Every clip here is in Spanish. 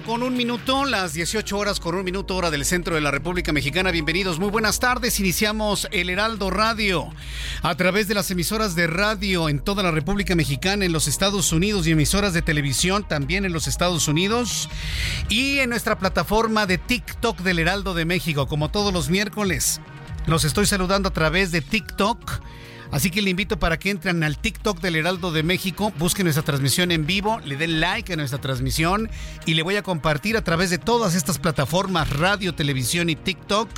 Con un minuto, las 18 horas con un minuto hora del centro de la República Mexicana. Bienvenidos, muy buenas tardes. Iniciamos el Heraldo Radio a través de las emisoras de radio en toda la República Mexicana, en los Estados Unidos y emisoras de televisión también en los Estados Unidos y en nuestra plataforma de TikTok del Heraldo de México, como todos los miércoles. Los estoy saludando a través de TikTok. Así que le invito para que entren al TikTok del Heraldo de México, busquen nuestra transmisión en vivo, le den like a nuestra transmisión y le voy a compartir a través de todas estas plataformas, radio, televisión y TikTok.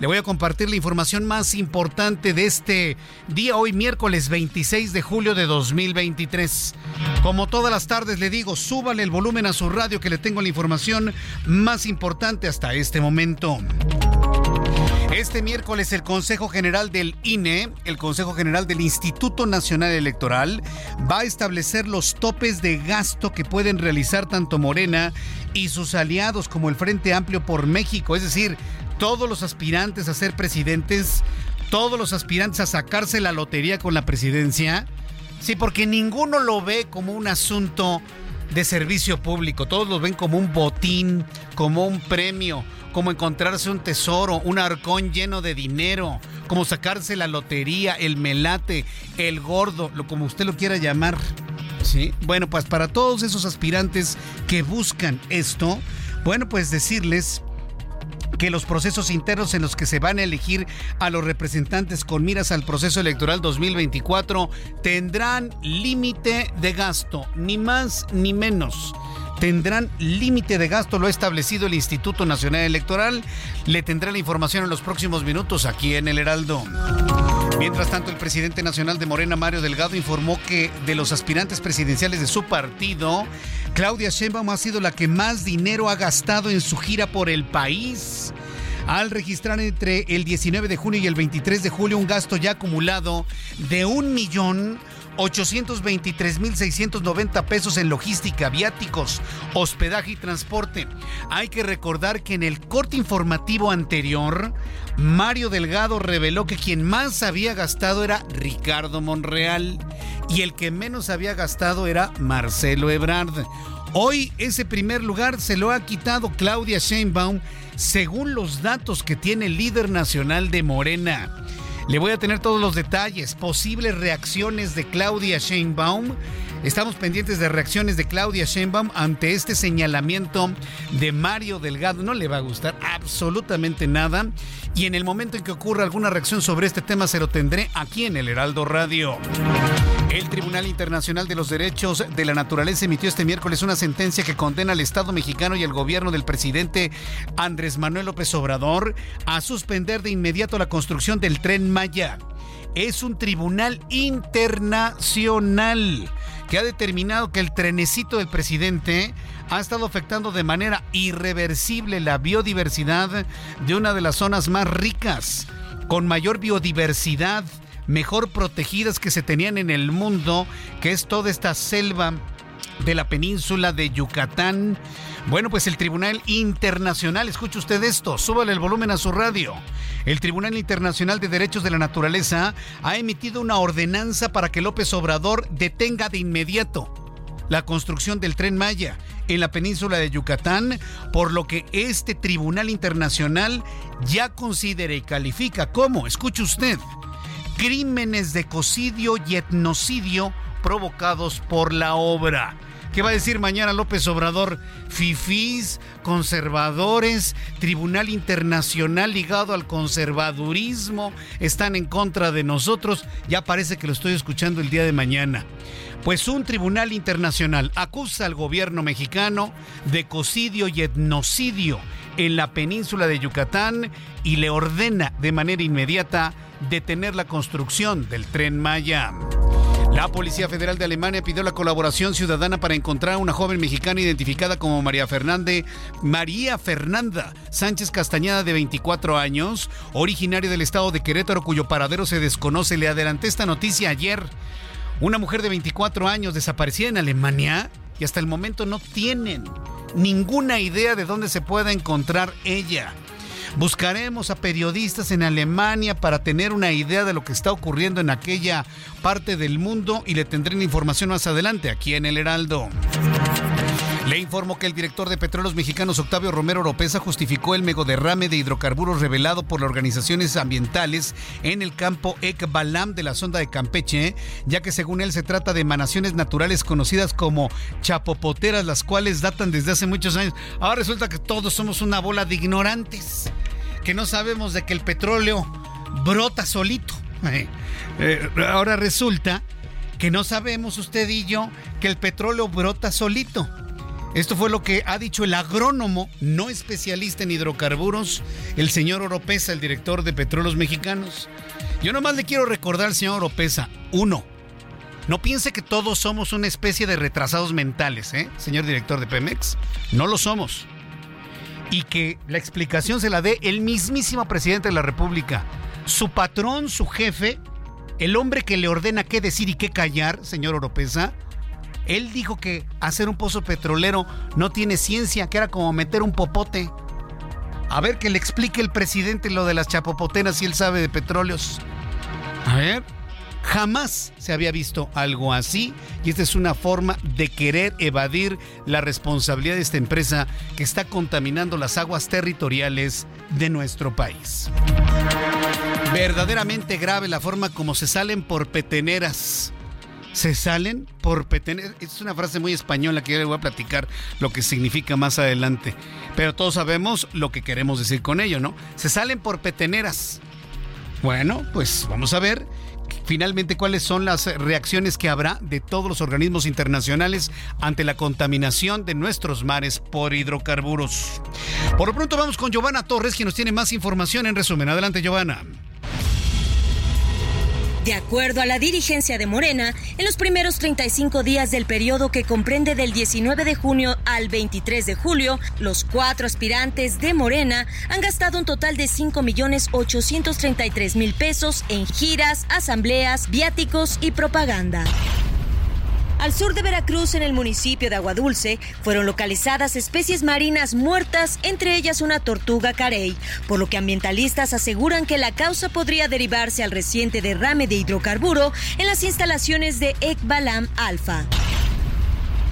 Le voy a compartir la información más importante de este día, hoy miércoles 26 de julio de 2023. Como todas las tardes le digo, súbale el volumen a su radio que le tengo la información más importante hasta este momento. Este miércoles el Consejo General del INE, el Consejo General del Instituto Nacional Electoral, va a establecer los topes de gasto que pueden realizar tanto Morena y sus aliados como el Frente Amplio por México, es decir, todos los aspirantes a ser presidentes, todos los aspirantes a sacarse la lotería con la presidencia. Sí, porque ninguno lo ve como un asunto de servicio público, todos lo ven como un botín, como un premio como encontrarse un tesoro, un arcón lleno de dinero, como sacarse la lotería, el melate, el gordo, lo como usted lo quiera llamar. ¿Sí? Bueno, pues para todos esos aspirantes que buscan esto, bueno, pues decirles que los procesos internos en los que se van a elegir a los representantes con miras al proceso electoral 2024 tendrán límite de gasto, ni más ni menos tendrán límite de gasto, lo ha establecido el Instituto Nacional Electoral. Le tendré la información en los próximos minutos aquí en el Heraldo. Mientras tanto, el presidente nacional de Morena, Mario Delgado, informó que de los aspirantes presidenciales de su partido, Claudia Sheinbaum ha sido la que más dinero ha gastado en su gira por el país. Al registrar entre el 19 de junio y el 23 de julio un gasto ya acumulado de un millón 823.690 pesos en logística, viáticos, hospedaje y transporte. Hay que recordar que en el corte informativo anterior, Mario Delgado reveló que quien más había gastado era Ricardo Monreal y el que menos había gastado era Marcelo Ebrard. Hoy ese primer lugar se lo ha quitado Claudia Sheinbaum según los datos que tiene el líder nacional de Morena. Le voy a tener todos los detalles, posibles reacciones de Claudia Sheinbaum. Estamos pendientes de reacciones de Claudia Sheinbaum ante este señalamiento de Mario Delgado. No le va a gustar absolutamente nada. Y en el momento en que ocurra alguna reacción sobre este tema se lo tendré aquí en el Heraldo Radio. El Tribunal Internacional de los Derechos de la Naturaleza emitió este miércoles una sentencia que condena al Estado mexicano y al gobierno del presidente Andrés Manuel López Obrador a suspender de inmediato la construcción del tren Maya. Es un tribunal internacional que ha determinado que el trenecito del presidente ha estado afectando de manera irreversible la biodiversidad de una de las zonas más ricas, con mayor biodiversidad mejor protegidas que se tenían en el mundo, que es toda esta selva de la península de Yucatán. Bueno, pues el Tribunal Internacional, escuche usted esto, súbale el volumen a su radio. El Tribunal Internacional de Derechos de la Naturaleza ha emitido una ordenanza para que López Obrador detenga de inmediato la construcción del tren Maya en la península de Yucatán, por lo que este Tribunal Internacional ya considera y califica como, escuche usted, crímenes de cocidio y etnocidio provocados por la obra. ¿Qué va a decir mañana López Obrador? Fifís, conservadores, Tribunal Internacional ligado al conservadurismo, están en contra de nosotros. Ya parece que lo estoy escuchando el día de mañana. Pues un tribunal internacional acusa al gobierno mexicano de cocidio y etnocidio en la península de Yucatán y le ordena de manera inmediata detener la construcción del tren Maya. La Policía Federal de Alemania pidió la colaboración ciudadana para encontrar a una joven mexicana identificada como María Fernández, María Fernanda Sánchez Castañeda de 24 años, originaria del estado de Querétaro cuyo paradero se desconoce. Le adelanté esta noticia ayer. Una mujer de 24 años desaparecida en Alemania y hasta el momento no tienen ninguna idea de dónde se pueda encontrar ella. Buscaremos a periodistas en Alemania para tener una idea de lo que está ocurriendo en aquella parte del mundo y le tendré la información más adelante aquí en El Heraldo. Le informo que el director de Petróleos Mexicanos, Octavio Romero Oropesa, justificó el megoderrame de hidrocarburos revelado por las organizaciones ambientales en el campo Ekbalam de la sonda de Campeche, ya que según él se trata de emanaciones naturales conocidas como chapopoteras, las cuales datan desde hace muchos años. Ahora resulta que todos somos una bola de ignorantes, que no sabemos de que el petróleo brota solito. Eh, ahora resulta que no sabemos usted y yo que el petróleo brota solito. Esto fue lo que ha dicho el agrónomo, no especialista en hidrocarburos, el señor Oropesa, el director de Petróleos Mexicanos. Yo nomás le quiero recordar, señor Oropesa, uno, no piense que todos somos una especie de retrasados mentales, ¿eh? Señor director de Pemex, no lo somos. Y que la explicación se la dé el mismísimo presidente de la República. Su patrón, su jefe, el hombre que le ordena qué decir y qué callar, señor Oropesa, él dijo que hacer un pozo petrolero no tiene ciencia, que era como meter un popote. A ver que le explique el presidente lo de las chapopoteras si él sabe de petróleos. A ver, jamás se había visto algo así y esta es una forma de querer evadir la responsabilidad de esta empresa que está contaminando las aguas territoriales de nuestro país. Verdaderamente grave la forma como se salen por peteneras se salen por peteneras. Es una frase muy española que yo le voy a platicar lo que significa más adelante. Pero todos sabemos lo que queremos decir con ello, ¿no? Se salen por peteneras. Bueno, pues vamos a ver finalmente cuáles son las reacciones que habrá de todos los organismos internacionales ante la contaminación de nuestros mares por hidrocarburos. Por lo pronto vamos con Giovanna Torres, quien nos tiene más información en resumen. Adelante, Giovanna. De acuerdo a la dirigencia de Morena, en los primeros 35 días del periodo que comprende del 19 de junio al 23 de julio, los cuatro aspirantes de Morena han gastado un total de 5 millones 833 mil pesos en giras, asambleas, viáticos y propaganda. Al sur de Veracruz, en el municipio de Aguadulce, fueron localizadas especies marinas muertas, entre ellas una tortuga carey, por lo que ambientalistas aseguran que la causa podría derivarse al reciente derrame de hidrocarburo en las instalaciones de Ekbalam Alfa.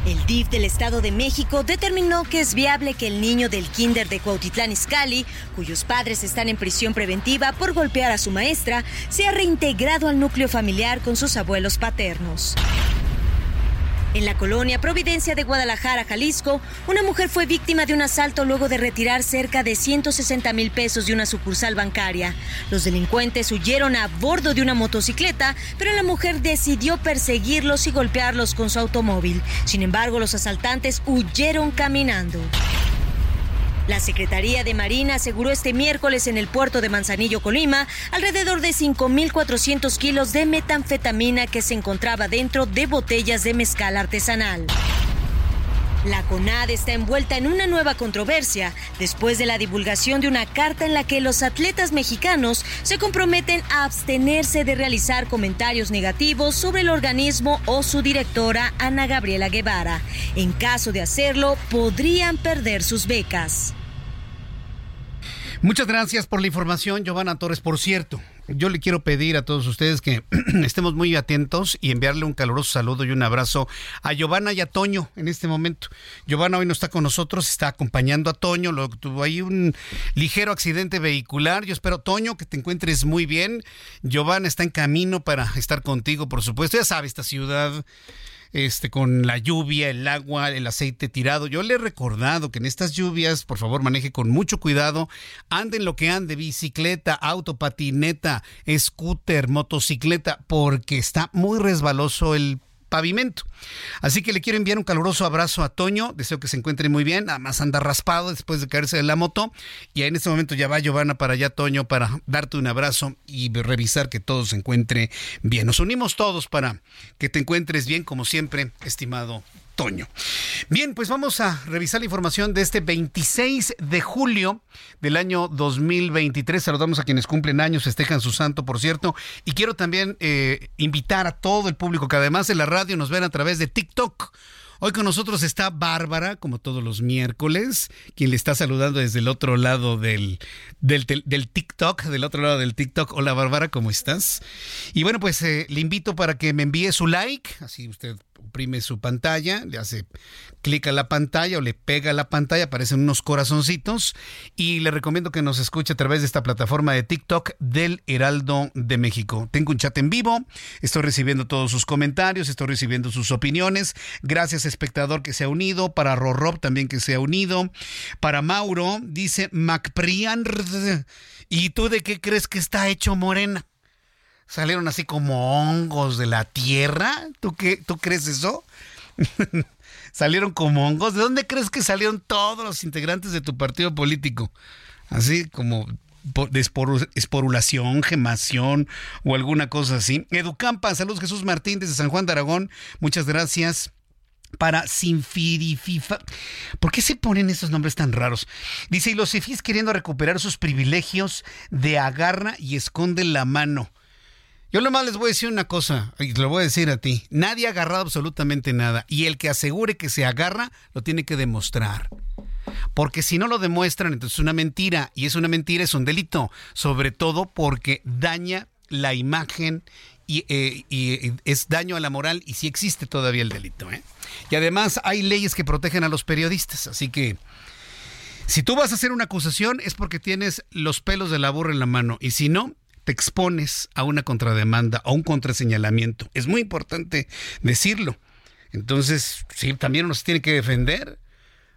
El DIF del Estado de México determinó que es viable que el niño del kinder de Cuautitlán Izcalli, cuyos padres están en prisión preventiva por golpear a su maestra, sea reintegrado al núcleo familiar con sus abuelos paternos. En la colonia Providencia de Guadalajara, Jalisco, una mujer fue víctima de un asalto luego de retirar cerca de 160 mil pesos de una sucursal bancaria. Los delincuentes huyeron a bordo de una motocicleta, pero la mujer decidió perseguirlos y golpearlos con su automóvil. Sin embargo, los asaltantes huyeron caminando. La Secretaría de Marina aseguró este miércoles en el puerto de Manzanillo, Colima, alrededor de 5.400 kilos de metanfetamina que se encontraba dentro de botellas de mezcal artesanal. La CONAD está envuelta en una nueva controversia después de la divulgación de una carta en la que los atletas mexicanos se comprometen a abstenerse de realizar comentarios negativos sobre el organismo o su directora Ana Gabriela Guevara. En caso de hacerlo, podrían perder sus becas. Muchas gracias por la información, Giovanna Torres. Por cierto, yo le quiero pedir a todos ustedes que estemos muy atentos y enviarle un caluroso saludo y un abrazo a Giovanna y a Toño en este momento. Giovanna hoy no está con nosotros, está acompañando a Toño, lo, tuvo ahí un ligero accidente vehicular. Yo espero, Toño, que te encuentres muy bien. Giovanna está en camino para estar contigo, por supuesto. Ya sabe, esta ciudad este, con la lluvia, el agua, el aceite tirado. Yo le he recordado que en estas lluvias, por favor, maneje con mucho cuidado. Anden lo que ande, bicicleta, auto, patineta, scooter, motocicleta, porque está muy resbaloso el pavimento. Así que le quiero enviar un caluroso abrazo a Toño, deseo que se encuentre muy bien, además anda raspado después de caerse de la moto y en este momento ya va Giovanna para allá, Toño, para darte un abrazo y revisar que todo se encuentre bien. Nos unimos todos para que te encuentres bien, como siempre, estimado Toño. Bien, pues vamos a revisar la información de este 26 de julio del año 2023. Saludamos a quienes cumplen años, festejan su santo, por cierto. Y quiero también eh, invitar a todo el público que además de la radio nos ven a través de TikTok. Hoy con nosotros está Bárbara, como todos los miércoles, quien le está saludando desde el otro lado del, del, del TikTok, del otro lado del TikTok. Hola Bárbara, ¿cómo estás? Y bueno, pues eh, le invito para que me envíe su like, así usted oprime su pantalla, le hace clic a la pantalla o le pega a la pantalla, aparecen unos corazoncitos y le recomiendo que nos escuche a través de esta plataforma de TikTok del Heraldo de México. Tengo un chat en vivo, estoy recibiendo todos sus comentarios, estoy recibiendo sus opiniones. Gracias espectador que se ha unido, para Rorrob también que se ha unido, para Mauro dice Macprian ¿y tú de qué crees que está hecho Morena? Salieron así como hongos de la tierra. ¿Tú qué? ¿Tú crees eso? salieron como hongos. ¿De dónde crees que salieron todos los integrantes de tu partido político? Así como de esporulación, gemación o alguna cosa así. Educampa, saludos Jesús Martín desde San Juan de Aragón. Muchas gracias para Sinfirififa. ¿Por qué se ponen esos nombres tan raros? Dice, y los Cifis queriendo recuperar sus privilegios de agarra y esconden la mano. Yo nomás les voy a decir una cosa, y lo voy a decir a ti. Nadie ha agarrado absolutamente nada. Y el que asegure que se agarra, lo tiene que demostrar. Porque si no lo demuestran, entonces es una mentira. Y es una mentira, es un delito. Sobre todo porque daña la imagen y, eh, es daño a la moral. Y si existe todavía el delito. ¿eh? Y además hay leyes que protegen a los periodistas. Así que si tú vas a hacer una acusación es porque tienes los pelos de la burra en la mano. Y si no, te expones a una contrademanda, a un contraseñalamiento. Es muy importante decirlo. Entonces, sí, también uno se tiene que defender.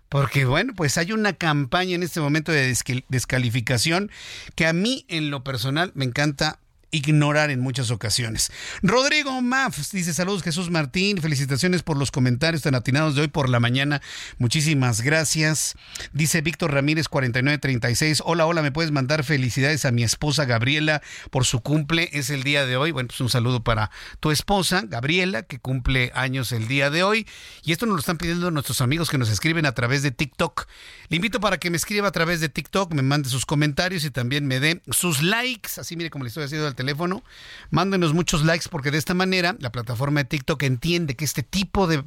Porque bueno, pues hay una campaña en este momento de descalificación que a mí en lo personal me encanta ignorar en muchas ocasiones. Rodrigo Maff dice saludos Jesús Martín, felicitaciones por los comentarios tan atinados de hoy por la mañana. Muchísimas gracias. Dice Víctor Ramírez 4936, hola, hola, me puedes mandar felicidades a mi esposa Gabriela por su cumple, es el día de hoy. Bueno, pues un saludo para tu esposa Gabriela que cumple años el día de hoy y esto nos lo están pidiendo nuestros amigos que nos escriben a través de TikTok. Le invito para que me escriba a través de TikTok, me mande sus comentarios y también me dé sus likes, así mire como le estoy haciendo al teléfono. Mándenos muchos likes porque de esta manera la plataforma de TikTok entiende que este tipo de,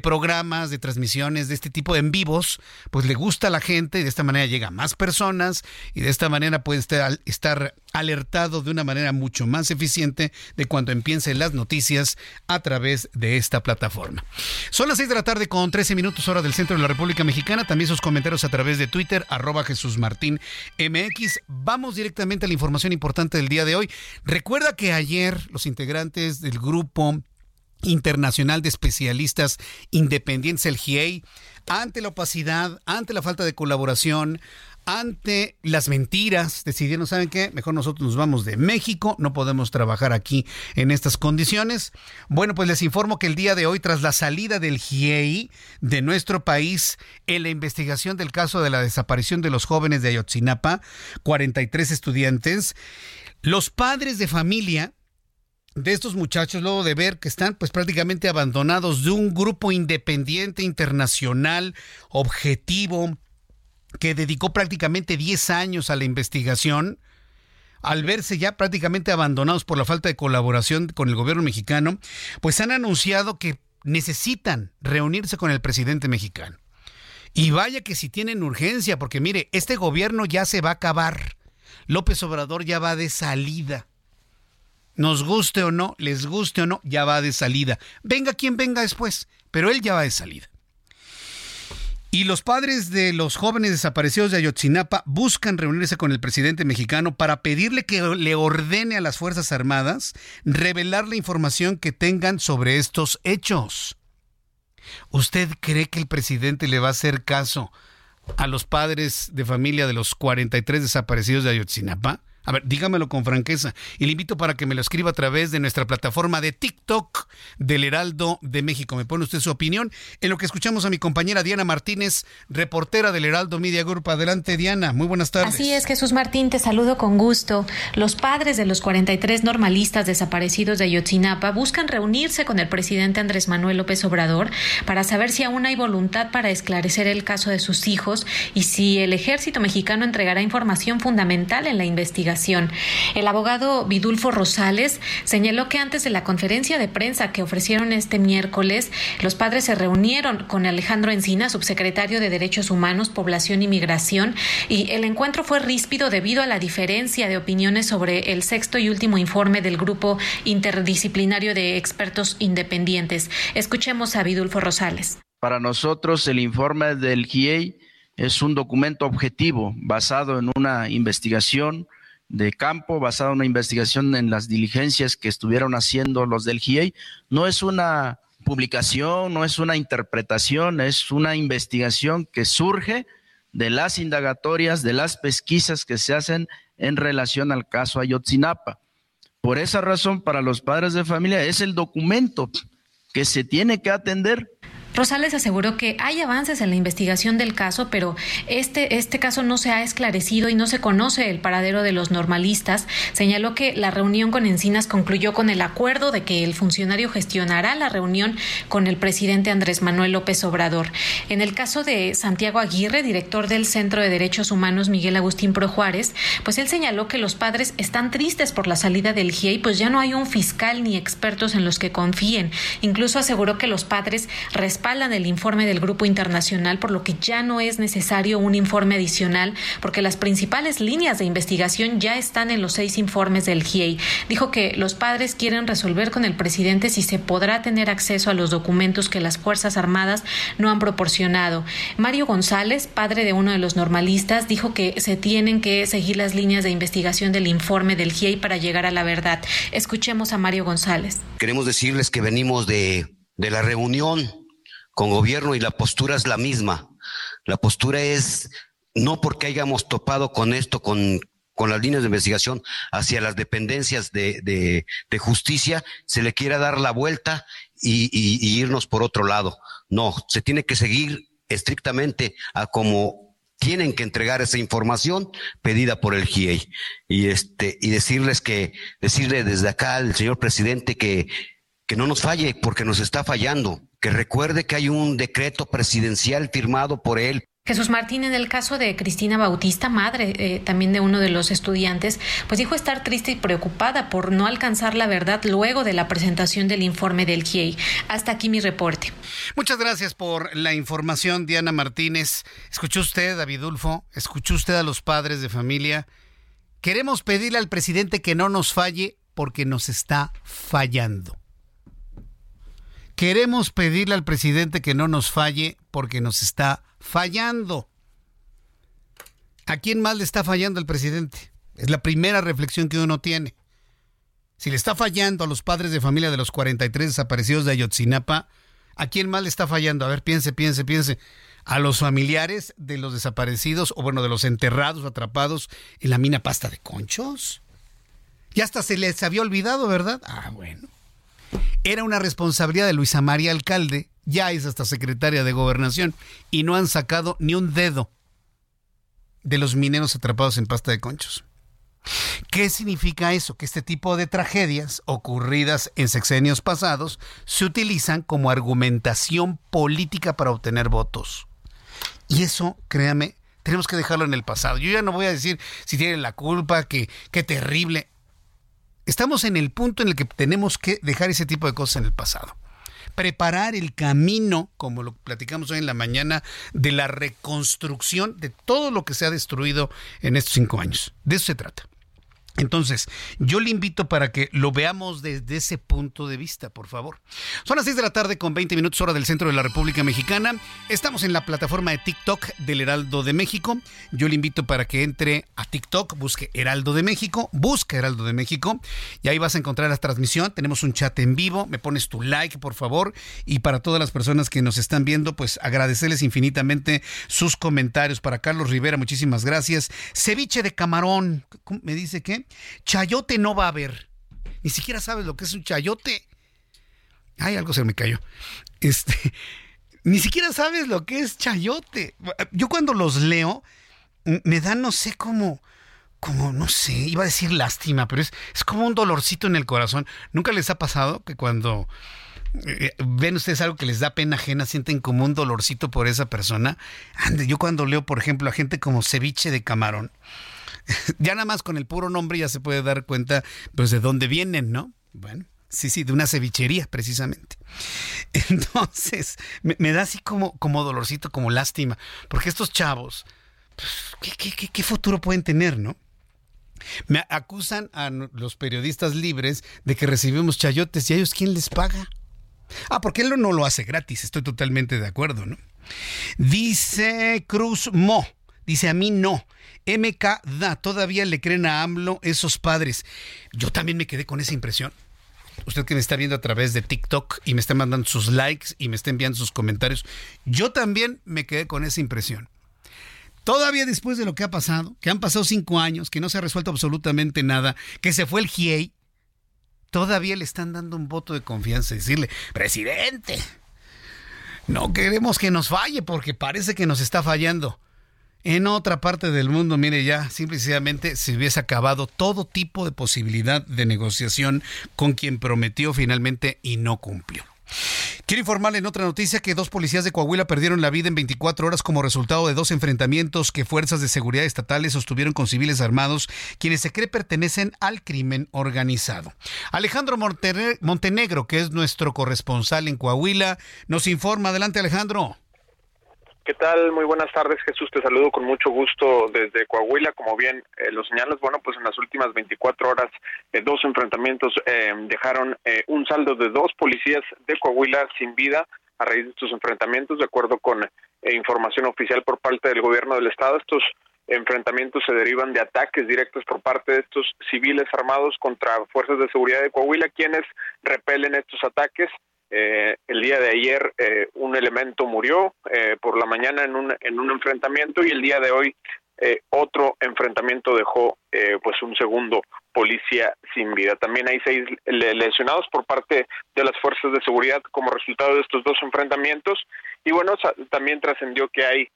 programas, de transmisiones, de este tipo de en vivos, pues le gusta a la gente y de esta manera llega a más personas y de esta manera puede estar, estar alertado de una manera mucho más eficiente de cuando empiecen las noticias a través de esta plataforma. Son las 6 de la tarde con 13 minutos hora del centro de la República Mexicana. También sus comentarios a través de Twitter, arroba Jesús Martín MX. Vamos directamente a la información importante del día de hoy. Recuerda que ayer los integrantes del grupo internacional de especialistas independientes, el GIEI, ante la opacidad, ante la falta de colaboración, ante las mentiras, decidieron, ¿saben qué? Mejor nosotros nos vamos de México, no podemos trabajar aquí en estas condiciones. Bueno, pues les informo que el día de hoy, tras la salida del GIEI de nuestro país en la investigación del caso de la desaparición de los jóvenes de Ayotzinapa, 43 estudiantes, los padres de familia de estos muchachos luego de ver que están pues prácticamente abandonados de un grupo independiente internacional objetivo que dedicó prácticamente 10 años a la investigación al verse ya prácticamente abandonados por la falta de colaboración con el gobierno mexicano, pues han anunciado que necesitan reunirse con el presidente mexicano. Y vaya que si tienen urgencia, porque mire, este gobierno ya se va a acabar. López Obrador ya va de salida. Nos guste o no, les guste o no, ya va de salida. Venga quien venga después, pero él ya va de salida. Y los padres de los jóvenes desaparecidos de Ayotzinapa buscan reunirse con el presidente mexicano para pedirle que le ordene a las Fuerzas Armadas revelar la información que tengan sobre estos hechos. ¿Usted cree que el presidente le va a hacer caso a los padres de familia de los 43 desaparecidos de Ayotzinapa? A ver, dígamelo con franqueza. Y le invito para que me lo escriba a través de nuestra plataforma de TikTok del Heraldo de México. Me pone usted su opinión en lo que escuchamos a mi compañera Diana Martínez, reportera del Heraldo Media Group. Adelante, Diana. Muy buenas tardes. Así es, Jesús Martín, te saludo con gusto. Los padres de los 43 normalistas desaparecidos de Ayotzinapa buscan reunirse con el presidente Andrés Manuel López Obrador para saber si aún hay voluntad para esclarecer el caso de sus hijos y si el ejército mexicano entregará información fundamental en la investigación el abogado Vidulfo Rosales señaló que antes de la conferencia de prensa que ofrecieron este miércoles, los padres se reunieron con Alejandro Encina, subsecretario de Derechos Humanos, Población y Migración, y el encuentro fue ríspido debido a la diferencia de opiniones sobre el sexto y último informe del grupo interdisciplinario de expertos independientes. Escuchemos a Vidulfo Rosales. Para nosotros el informe del GIEI es un documento objetivo basado en una investigación de campo basada en una investigación en las diligencias que estuvieron haciendo los del GIEI. No es una publicación, no es una interpretación, es una investigación que surge de las indagatorias, de las pesquisas que se hacen en relación al caso Ayotzinapa. Por esa razón, para los padres de familia es el documento que se tiene que atender Rosales aseguró que hay avances en la investigación del caso, pero este, este caso no se ha esclarecido y no se conoce el paradero de los normalistas. Señaló que la reunión con Encinas concluyó con el acuerdo de que el funcionario gestionará la reunión con el presidente Andrés Manuel López Obrador. En el caso de Santiago Aguirre, director del Centro de Derechos Humanos Miguel Agustín Pro Juárez, pues él señaló que los padres están tristes por la salida del GIEI, pues ya no hay un fiscal ni expertos en los que confíen. Incluso aseguró que los padres respaldan el informe del Grupo Internacional, por lo que ya no es necesario un informe adicional, porque las principales líneas de investigación ya están en los seis informes del GIEI. Dijo que los padres quieren resolver con el presidente si se podrá tener acceso a los documentos que las Fuerzas Armadas no han proporcionado. Mario González, padre de uno de los normalistas, dijo que se tienen que seguir las líneas de investigación del informe del GIEI para llegar a la verdad. Escuchemos a Mario González. Queremos decirles que venimos de, de la reunión con gobierno y la postura es la misma. La postura es no porque hayamos topado con esto, con, con las líneas de investigación hacia las dependencias de, de, de justicia, se le quiera dar la vuelta y, y, y, irnos por otro lado. No, se tiene que seguir estrictamente a como tienen que entregar esa información pedida por el GIEI. Y este, y decirles que, decirle desde acá al señor presidente que, que no nos falle porque nos está fallando que recuerde que hay un decreto presidencial firmado por él. Jesús Martín, en el caso de Cristina Bautista, madre eh, también de uno de los estudiantes, pues dijo estar triste y preocupada por no alcanzar la verdad luego de la presentación del informe del GIEI. Hasta aquí mi reporte. Muchas gracias por la información, Diana Martínez. ¿Escuchó usted, David Ulfo? ¿Escuchó usted a los padres de familia? Queremos pedirle al presidente que no nos falle porque nos está fallando. Queremos pedirle al presidente que no nos falle porque nos está fallando. ¿A quién más le está fallando el presidente? Es la primera reflexión que uno tiene. Si le está fallando a los padres de familia de los 43 desaparecidos de Ayotzinapa, ¿a quién más le está fallando? A ver, piense, piense, piense. ¿A los familiares de los desaparecidos o bueno, de los enterrados, atrapados en la mina pasta de conchos? Ya hasta se les había olvidado, ¿verdad? Ah, bueno era una responsabilidad de Luisa María Alcalde, ya es hasta secretaria de gobernación, y no han sacado ni un dedo de los mineros atrapados en pasta de conchos. ¿Qué significa eso? Que este tipo de tragedias ocurridas en sexenios pasados se utilizan como argumentación política para obtener votos. Y eso, créame, tenemos que dejarlo en el pasado. Yo ya no voy a decir si tiene la culpa, que qué terrible. Estamos en el punto en el que tenemos que dejar ese tipo de cosas en el pasado. Preparar el camino, como lo platicamos hoy en la mañana, de la reconstrucción de todo lo que se ha destruido en estos cinco años. De eso se trata. Entonces, yo le invito para que lo veamos desde ese punto de vista, por favor. Son las 6 de la tarde con 20 minutos hora del centro de la República Mexicana. Estamos en la plataforma de TikTok del Heraldo de México. Yo le invito para que entre a TikTok, busque Heraldo de México, busca Heraldo de México y ahí vas a encontrar la transmisión. Tenemos un chat en vivo, me pones tu like, por favor. Y para todas las personas que nos están viendo, pues agradecerles infinitamente sus comentarios. Para Carlos Rivera, muchísimas gracias. Ceviche de camarón, me dice que Chayote no va a haber. Ni siquiera sabes lo que es un chayote. Ay, algo se me cayó. Este, ni siquiera sabes lo que es chayote. Yo cuando los leo, me da, no sé cómo, como, no sé, iba a decir lástima, pero es, es como un dolorcito en el corazón. ¿Nunca les ha pasado que cuando eh, ven ustedes algo que les da pena ajena, sienten como un dolorcito por esa persona? Ande, yo cuando leo, por ejemplo, a gente como ceviche de camarón, ya nada más con el puro nombre ya se puede dar cuenta pues de dónde vienen, ¿no? Bueno. Sí, sí, de una cevichería, precisamente. Entonces, me, da así como, como dolorcito, como lástima, porque estos chavos, pues, ¿qué, futuro pueden tener, no? Me acusan a los periodistas libres de que recibimos chayotes y a ellos quién les paga. Ah, porque él no lo hace gratis, estoy totalmente de acuerdo, ¿no? Dice Cruz Mo, dice a mí no. MK da, todavía le creen a AMLO esos padres. Yo también me quedé con esa impresión. Usted que me está viendo a través de TikTok y me está mandando sus likes y me está enviando sus comentarios, yo también me quedé con esa impresión. Todavía después de lo que ha pasado, que han pasado cinco años, que no se ha resuelto absolutamente nada, que se fue el GIEI, todavía le están dando un voto de confianza y decirle, presidente, no queremos que nos falle porque parece que nos está fallando. En otra parte del mundo, mire ya, simplemente se hubiese acabado todo tipo de posibilidad de negociación con quien prometió finalmente y no cumplió. Quiero informarle en otra noticia que dos policías de Coahuila perdieron la vida en 24 horas como resultado de dos enfrentamientos que fuerzas de seguridad estatales sostuvieron con civiles armados, quienes se cree pertenecen al crimen organizado. Alejandro Montenegro, que es nuestro corresponsal en Coahuila, nos informa. Adelante, Alejandro. ¿Qué tal? Muy buenas tardes, Jesús. Te saludo con mucho gusto desde Coahuila. Como bien eh, lo señalas, bueno, pues en las últimas 24 horas, eh, dos enfrentamientos eh, dejaron un saldo de dos policías de Coahuila sin vida a raíz de estos enfrentamientos, de acuerdo con información oficial por parte del gobierno del Estado. Estos enfrentamientos se derivan de ataques directos por parte de estos civiles armados contra fuerzas de seguridad de Coahuila, quienes repelen estos ataques eh, el día de ayer eh, un elemento murió eh, por la mañana en un, en un enfrentamiento y el día de hoy otro enfrentamiento dejó pues un segundo policía sin vida. También hay seis lesionados por parte de las fuerzas de seguridad como resultado de estos dos enfrentamientos y bueno, también trascendió que hay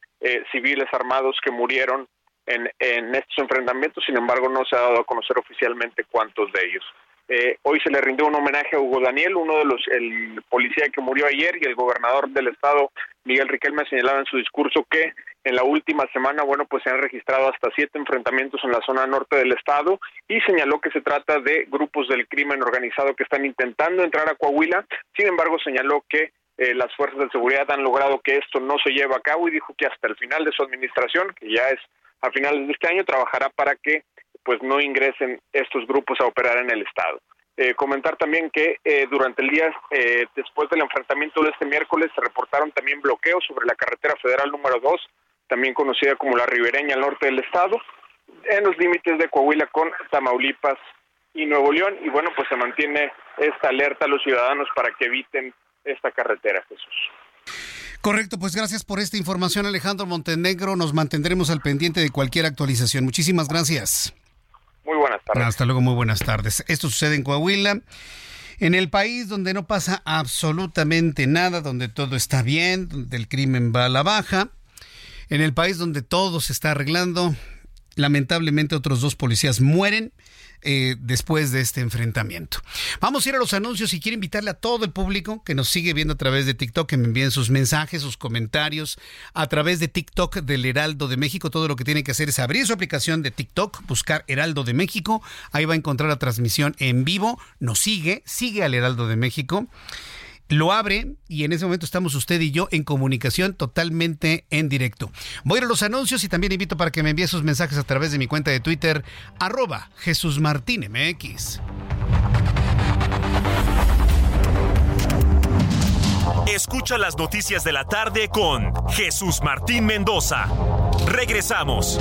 civiles armados que murieron en estos enfrentamientos, sin embargo no se ha dado a conocer oficialmente cuántos de ellos. Eh, hoy se le rindió un homenaje a Hugo Daniel, uno de los, el policía que murió ayer, y el gobernador del estado, Miguel Riquelme, señalaba en su discurso que en la última semana, bueno, pues se han registrado hasta siete enfrentamientos en la zona norte del estado y señaló que se trata de grupos del crimen organizado que están intentando entrar a Coahuila. Sin embargo, señaló que eh, las fuerzas de seguridad han logrado que esto no se lleve a cabo y dijo que hasta el final de su administración, que ya es a finales de este año, trabajará para que pues no ingresen estos grupos a operar en el estado. Eh, comentar también que eh, durante el día eh, después del enfrentamiento de este miércoles se reportaron también bloqueos sobre la carretera federal número 2, también conocida como la ribereña al norte del estado, en los límites de Coahuila con Tamaulipas y Nuevo León. Y bueno, pues se mantiene esta alerta a los ciudadanos para que eviten esta carretera, Jesús. Correcto, pues gracias por esta información Alejandro Montenegro. Nos mantendremos al pendiente de cualquier actualización. Muchísimas gracias. Muy buenas tardes. Hasta luego, muy buenas tardes. Esto sucede en Coahuila. En el país donde no pasa absolutamente nada, donde todo está bien, donde el crimen va a la baja, en el país donde todo se está arreglando, Lamentablemente otros dos policías mueren eh, después de este enfrentamiento. Vamos a ir a los anuncios y quiero invitarle a todo el público que nos sigue viendo a través de TikTok que me envíen sus mensajes, sus comentarios a través de TikTok del Heraldo de México. Todo lo que tiene que hacer es abrir su aplicación de TikTok, buscar Heraldo de México. Ahí va a encontrar la transmisión en vivo. Nos sigue, sigue al Heraldo de México lo abre y en ese momento estamos usted y yo en comunicación totalmente en directo. Voy a ir a los anuncios y también invito para que me envíe sus mensajes a través de mi cuenta de Twitter, arroba Jesús Martín MX. Escucha las noticias de la tarde con Jesús Martín Mendoza. Regresamos.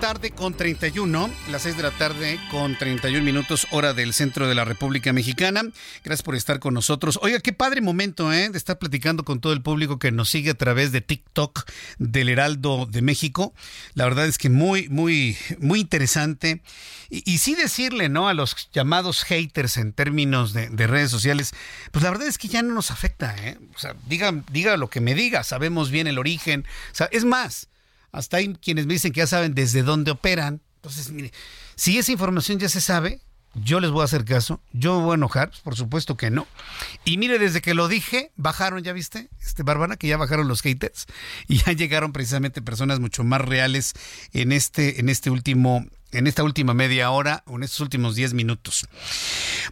Tarde con 31, las 6 de la tarde con 31 minutos hora del centro de la República Mexicana. Gracias por estar con nosotros. Oiga, qué padre momento, ¿eh? De estar platicando con todo el público que nos sigue a través de TikTok del Heraldo de México. La verdad es que muy, muy, muy interesante. Y, sí decirle, ¿no? A los llamados haters en términos de, redes sociales, pues la verdad es que ya no nos afecta, ¿eh? O sea, diga, diga lo que me diga, sabemos bien el origen. O sea, es más, hasta hay quienes me dicen que ya saben desde dónde operan. Entonces, mire, si esa información ya se sabe, yo les voy a hacer caso. Yo me voy a enojar, por supuesto que no. Y mire, desde que lo dije, bajaron, ¿ya viste? Este Bárbara, que ya bajaron los haters y ya llegaron precisamente personas mucho más reales en este, en este último en esta última media hora o en estos últimos 10 minutos.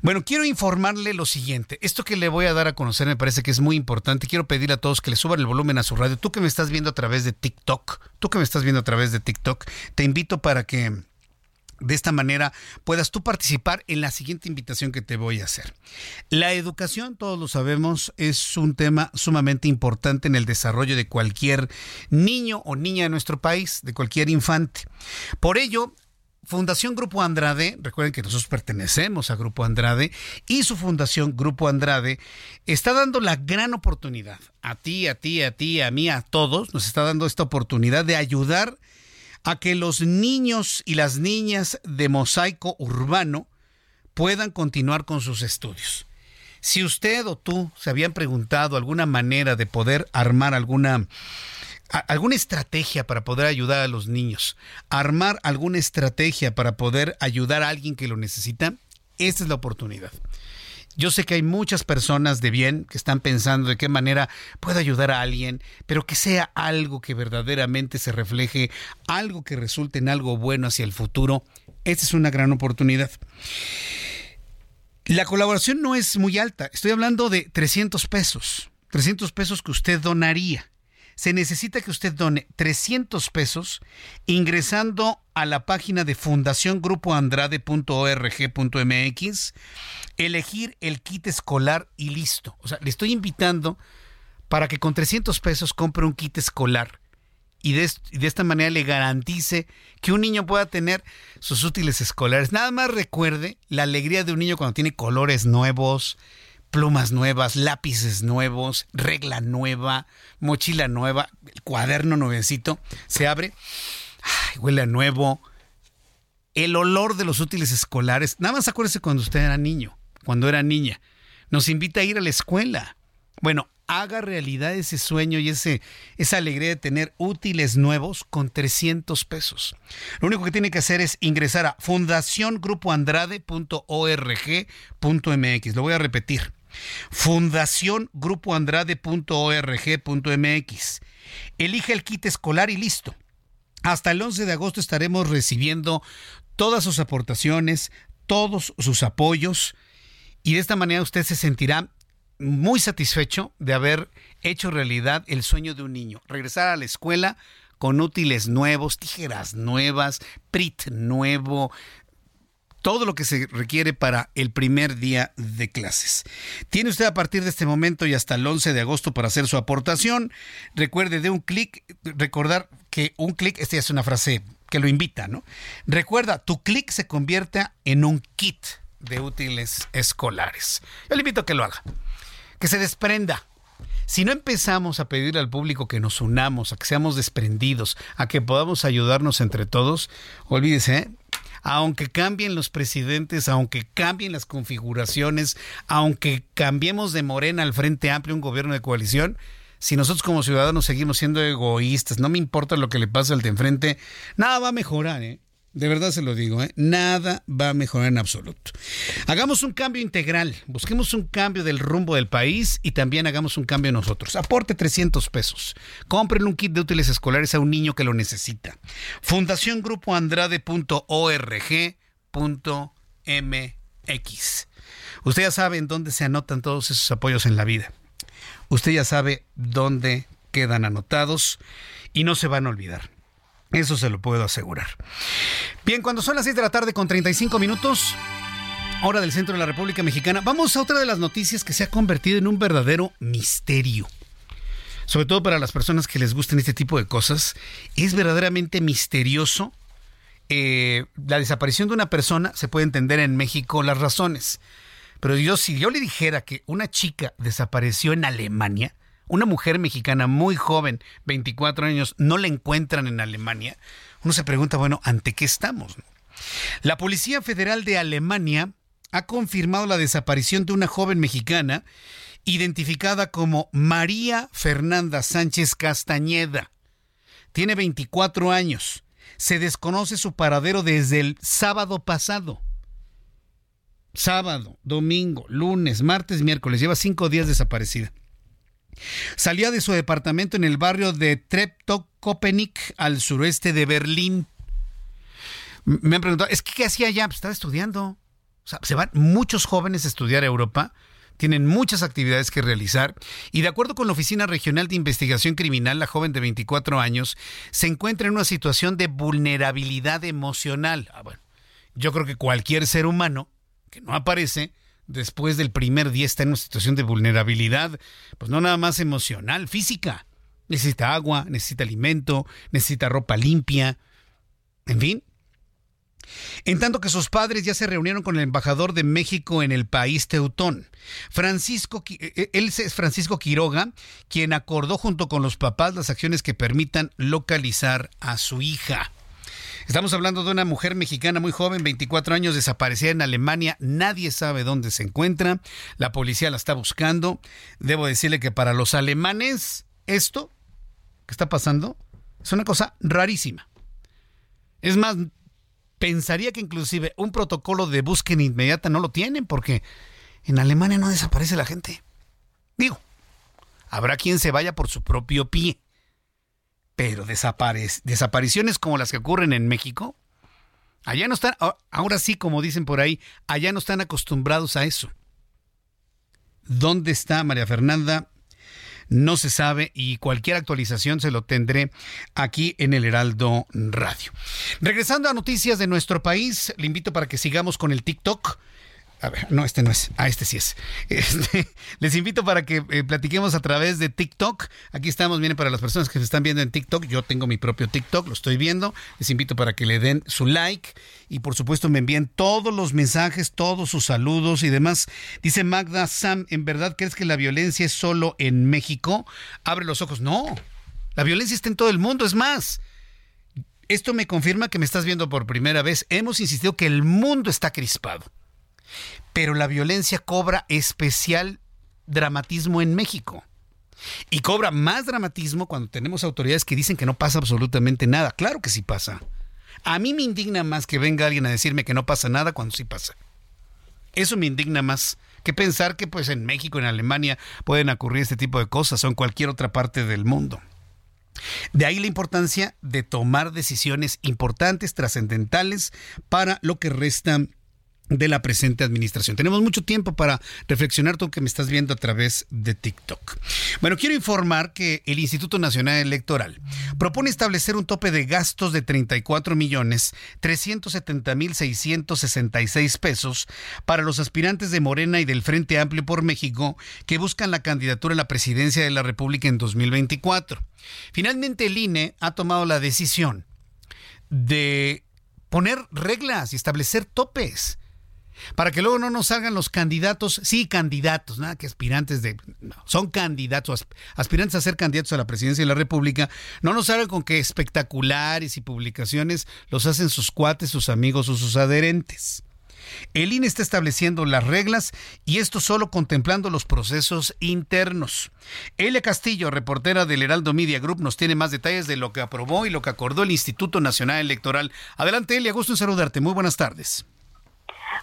Bueno, quiero informarle lo siguiente. Esto que le voy a dar a conocer me parece que es muy importante. Quiero pedir a todos que le suban el volumen a su radio. Tú que me estás viendo a través de TikTok, tú que me estás viendo a través de TikTok, te invito para que de esta manera puedas tú participar en la siguiente invitación que te voy a hacer. La educación, todos lo sabemos, es un tema sumamente importante en el desarrollo de cualquier niño o niña de nuestro país, de cualquier infante. Por ello, Fundación Grupo Andrade, recuerden que nosotros pertenecemos a Grupo Andrade, y su Fundación Grupo Andrade está dando la gran oportunidad, a ti, a ti, a ti, a mí, a todos, nos está dando esta oportunidad de ayudar a que los niños y las niñas de mosaico urbano puedan continuar con sus estudios. Si usted o tú se habían preguntado alguna manera de poder armar alguna alguna estrategia para poder ayudar a los niños, armar alguna estrategia para poder ayudar a alguien que lo necesita, esta es la oportunidad. Yo sé que hay muchas personas de bien que están pensando de qué manera puedo ayudar a alguien, pero que sea algo que verdaderamente se refleje, algo que resulte en algo bueno hacia el futuro. Esta es una gran oportunidad. La colaboración no es muy alta, estoy hablando de 300 pesos, 300 pesos que usted donaría se necesita que usted done 300 pesos ingresando a la página de fundaciongrupoandrade.org.mx, elegir el kit escolar y listo. O sea, le estoy invitando para que con 300 pesos compre un kit escolar y de, de, esta manera le garantice que un niño pueda tener sus útiles escolares. Nada más recuerde la alegría de un niño cuando tiene colores nuevos, plumas nuevas, lápices nuevos, regla nueva, mochila nueva, el cuaderno nuevecito, se abre, huele a nuevo. El olor de los útiles escolares, nada más acuérdese cuando usted era niño, cuando era niña, nos invita a ir a la escuela. Bueno, haga realidad ese sueño y ese, esa alegría de tener útiles nuevos con 300 pesos. Lo único que tiene que hacer es ingresar a fundaciongrupoandrade.org.mx. Lo voy a repetir fundaciongrupoandrade.org.mx. Elige el kit escolar y listo. Hasta el 11 de agosto estaremos recibiendo todas sus aportaciones, todos sus apoyos y de esta manera usted se sentirá muy satisfecho de haber hecho realidad el sueño de un niño, regresar a la escuela con útiles nuevos, tijeras nuevas, PRIT nuevo, todo lo que se requiere para el primer día de clases. Tiene usted a partir de este momento y hasta el 11 de agosto para hacer su aportación. Recuerde de un clic, recordar que un clic, esta es una frase que lo invita, ¿no? Recuerda, tu clic se convierta en un kit de útiles escolares. Yo le invito a que lo haga, que se desprenda. Si no empezamos a pedir al público que nos unamos, a que seamos desprendidos, a que podamos ayudarnos entre todos, olvídese, ¿eh? aunque cambien los presidentes, aunque cambien las configuraciones, aunque cambiemos de Morena al Frente Amplio, un gobierno de coalición, si nosotros como ciudadanos seguimos siendo egoístas, no me importa lo que le pase al de enfrente, nada va a mejorar, ¿eh? De verdad se lo digo, ¿eh? nada va a mejorar en absoluto. Hagamos un cambio integral, busquemos un cambio del rumbo del país y también hagamos un cambio nosotros. Aporte 300 pesos. Compren un kit de útiles escolares a un niño que lo necesita. Fundación Grupo MX. Usted ya sabe en dónde se anotan todos esos apoyos en la vida. Usted ya sabe dónde quedan anotados y no se van a olvidar. Eso se lo puedo asegurar. Bien, cuando son las 6 de la tarde con 35 minutos, hora del centro de la República Mexicana, vamos a otra de las noticias que se ha convertido en un verdadero misterio. Sobre todo para las personas que les gusten este tipo de cosas, es verdaderamente misterioso eh, la desaparición de una persona. Se puede entender en México las razones. Pero yo, si yo le dijera que una chica desapareció en Alemania, una mujer mexicana muy joven, 24 años, no la encuentran en Alemania, uno se pregunta, bueno, ¿ante qué estamos? La Policía Federal de Alemania ha confirmado la desaparición de una joven mexicana identificada como María Fernanda Sánchez Castañeda. Tiene 24 años. Se desconoce su paradero desde el sábado pasado. Sábado, domingo, lunes, martes, miércoles. Lleva cinco días desaparecida. Salía de su departamento en el barrio de Treptow-Köpenick, al sureste de Berlín. Me han preguntado, ¿es que qué hacía allá? Pues estaba estudiando. O sea, se van muchos jóvenes a estudiar a Europa, tienen muchas actividades que realizar y de acuerdo con la Oficina Regional de Investigación Criminal, la joven de 24 años se encuentra en una situación de vulnerabilidad emocional. Ah, bueno, yo creo que cualquier ser humano que no aparece después del primer día está en una situación de vulnerabilidad, pues no nada más emocional, física. Necesita agua, necesita alimento, necesita ropa limpia, en fin. En tanto que sus padres ya se reunieron con el embajador de México en el país teutón. Francisco, eh, eh, él es Francisco Quiroga, quien acordó junto con los papás las acciones que permitan localizar a su hija. Estamos hablando de una mujer mexicana muy joven, 24 años, desaparecida en Alemania. Nadie sabe dónde se encuentra. La policía la está buscando. Debo decirle que para los alemanes esto que está pasando es una cosa rarísima. Es más, pensaría que inclusive un protocolo de búsqueda inmediata no lo tienen porque en Alemania no desaparece la gente. Digo, habrá quien se vaya por su propio pie. Pero desapariciones como las que ocurren en México, allá no están, ahora sí, como dicen por ahí, allá no están acostumbrados a eso. ¿Dónde está María Fernanda? No se sabe y cualquier actualización se lo tendré aquí en el Heraldo Radio. Regresando a noticias de nuestro país, le invito para que sigamos con el TikTok. A ver, no, este no es. Ah, este sí es. Este, les invito para que eh, platiquemos a través de TikTok. Aquí estamos, miren, para las personas que se están viendo en TikTok. Yo tengo mi propio TikTok, lo estoy viendo. Les invito para que le den su like y por supuesto me envíen todos los mensajes, todos sus saludos y demás. Dice Magda Sam, ¿en verdad crees que la violencia es solo en México? Abre los ojos. No, la violencia está en todo el mundo. Es más, esto me confirma que me estás viendo por primera vez. Hemos insistido que el mundo está crispado pero la violencia cobra especial dramatismo en México. Y cobra más dramatismo cuando tenemos autoridades que dicen que no pasa absolutamente nada. Claro que sí pasa. A mí me indigna más que venga alguien a decirme que no pasa nada cuando sí pasa. Eso me indigna más que pensar que pues en México, en Alemania pueden ocurrir este tipo de cosas o en cualquier otra parte del mundo. De ahí la importancia de tomar decisiones importantes, trascendentales para lo que resta de la presente administración. Tenemos mucho tiempo para reflexionar tú que me estás viendo a través de TikTok. Bueno, quiero informar que el Instituto Nacional Electoral propone establecer un tope de gastos de 34 millones 370 mil 666 pesos para los aspirantes de Morena y del Frente Amplio por México que buscan la candidatura a la presidencia de la República en 2024. Finalmente el INE ha tomado la decisión de poner reglas y establecer topes para que luego no nos salgan los candidatos, sí, candidatos, nada que aspirantes de, son candidatos, aspirantes a ser candidatos a la presidencia de la República, no nos salgan con que espectaculares y publicaciones los hacen sus cuates, sus amigos o sus adherentes. El INE está estableciendo las reglas y esto solo contemplando los procesos internos. Elia Castillo, reportera del Heraldo Media Group, nos tiene más detalles de lo que aprobó y lo que acordó el Instituto Nacional Electoral. Adelante, Elia, gusto en saludarte. Muy buenas tardes.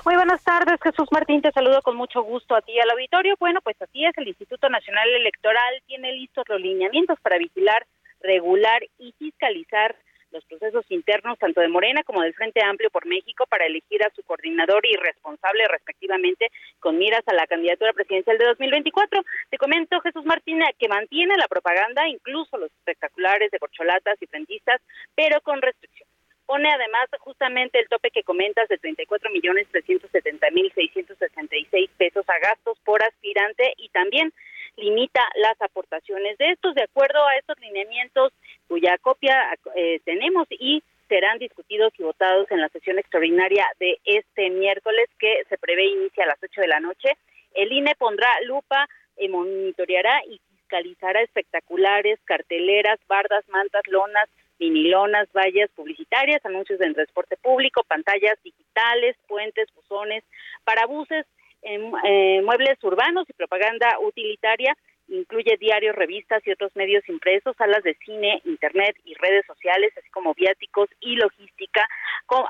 Muy buenas tardes, Jesús Martín, te saludo con mucho gusto a ti al auditorio. Bueno, pues así es, el Instituto Nacional Electoral tiene listos los lineamientos para vigilar, regular y fiscalizar los procesos internos tanto de Morena como del Frente Amplio por México para elegir a su coordinador y responsable respectivamente con miras a la candidatura presidencial de 2024. Te comento, Jesús Martín, que mantiene la propaganda, incluso los espectaculares de corcholatas y frentistas, pero con restricciones. Pone además justamente el tope que comentas de 34 millones 370 mil 666 pesos a gastos por aspirante y también limita las aportaciones de estos de acuerdo a estos lineamientos cuya copia eh, tenemos y serán discutidos y votados en la sesión extraordinaria de este miércoles que se prevé inicia a las 8 de la noche. El INE pondrá lupa, y monitoreará y fiscalizará espectaculares, carteleras, bardas, mantas, lonas, vinilonas, vallas publicitarias, anuncios en transporte público, pantallas digitales, puentes, buzones, parabuses, em, eh, muebles urbanos y propaganda utilitaria. Incluye diarios, revistas y otros medios impresos, salas de cine, internet y redes sociales, así como viáticos y logística,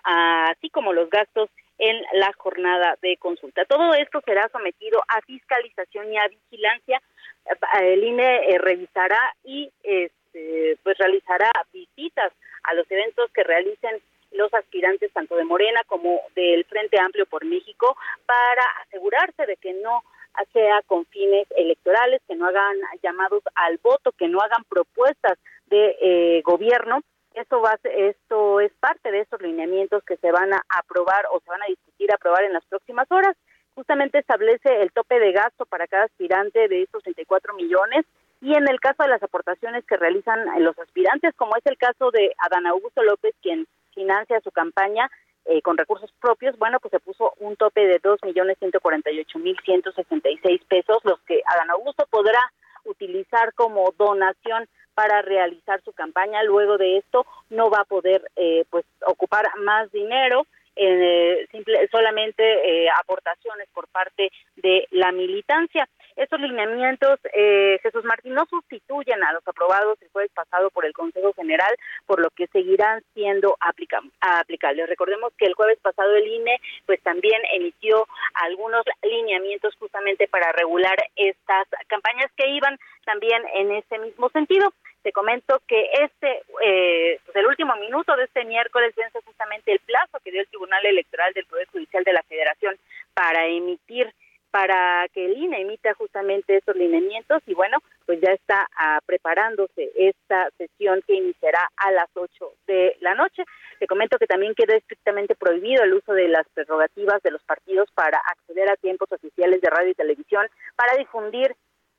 así como los gastos en la jornada de consulta. Todo esto será sometido a fiscalización y a vigilancia. El INE eh, revisará y este, pues realizará visitas a los eventos que realicen los aspirantes tanto de Morena como del Frente Amplio por México para asegurarse de que no sea con fines electorales, que no hagan llamados al voto, que no hagan propuestas de eh, gobierno. Esto va esto es parte de esos lineamientos que se van a aprobar o se van a discutir aprobar en las próximas horas. Justamente establece el tope de gasto para cada aspirante de estos 34 millones y en el caso de las aportaciones que realizan los aspirantes, como es el caso de Adán Augusto López, quien financia su campaña eh, con recursos propios, bueno, pues se puso un tope de dos millones ciento cuarenta y ocho mil ciento sesenta y seis pesos, los que Adán Augusto podrá utilizar como donación para realizar su campaña. Luego de esto no va a poder eh, pues ocupar más dinero eh, simple, solamente eh, aportaciones por parte de la militancia. Estos lineamientos, eh, Jesús Martín, no sustituyen a los aprobados el jueves pasado por el Consejo General, por lo que seguirán siendo aplicables. Recordemos que el jueves pasado el INE pues también emitió algunos lineamientos justamente para regular estas campañas que iban también en ese mismo sentido. Te comento que este, eh, pues el último minuto de este miércoles vence justamente el plazo que dio el Tribunal Electoral del Poder Judicial de la Federación para emitir para que el INE emita justamente esos lineamientos y bueno, pues ya está ah, preparándose esta sesión que iniciará a las 8 de la noche. Te comento que también queda estrictamente prohibido el uso de las prerrogativas de los partidos para acceder a tiempos oficiales de radio y televisión para difundir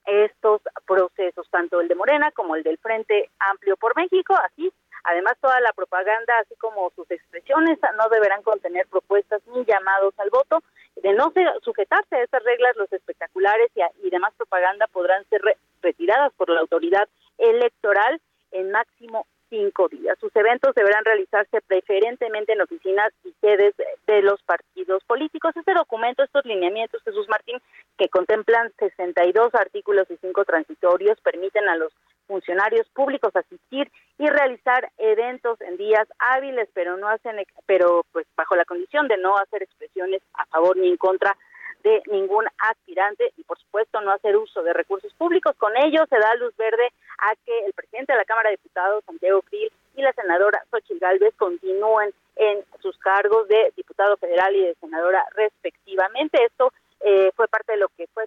estos procesos, tanto el de Morena como el del Frente Amplio por México, así Además, toda la propaganda, así como sus expresiones, no deberán contener propuestas ni llamados al voto. De no sujetarse a estas reglas, los espectaculares y, demás propaganda podrán ser retiradas por la autoridad electoral en máximo cinco días. Sus eventos deberán realizarse preferentemente en oficinas y sedes de los partidos políticos. Este documento, estos lineamientos, Jesús Martín, que contemplan 62 artículos y cinco transitorios, permiten a los funcionarios públicos asistir y realizar eventos en días hábiles, pero no hacen, pero pues bajo la condición de no hacer expresiones a favor ni en contra de ningún aspirante y por supuesto no hacer uso de recursos públicos. Con ello se da luz verde a que el presidente de la Cámara de Diputados, Santiago Krill, y la senadora Xochitl Gálvez continúen en sus cargos de diputado federal y de senadora respectivamente. Esto eh, fue parte de lo que fue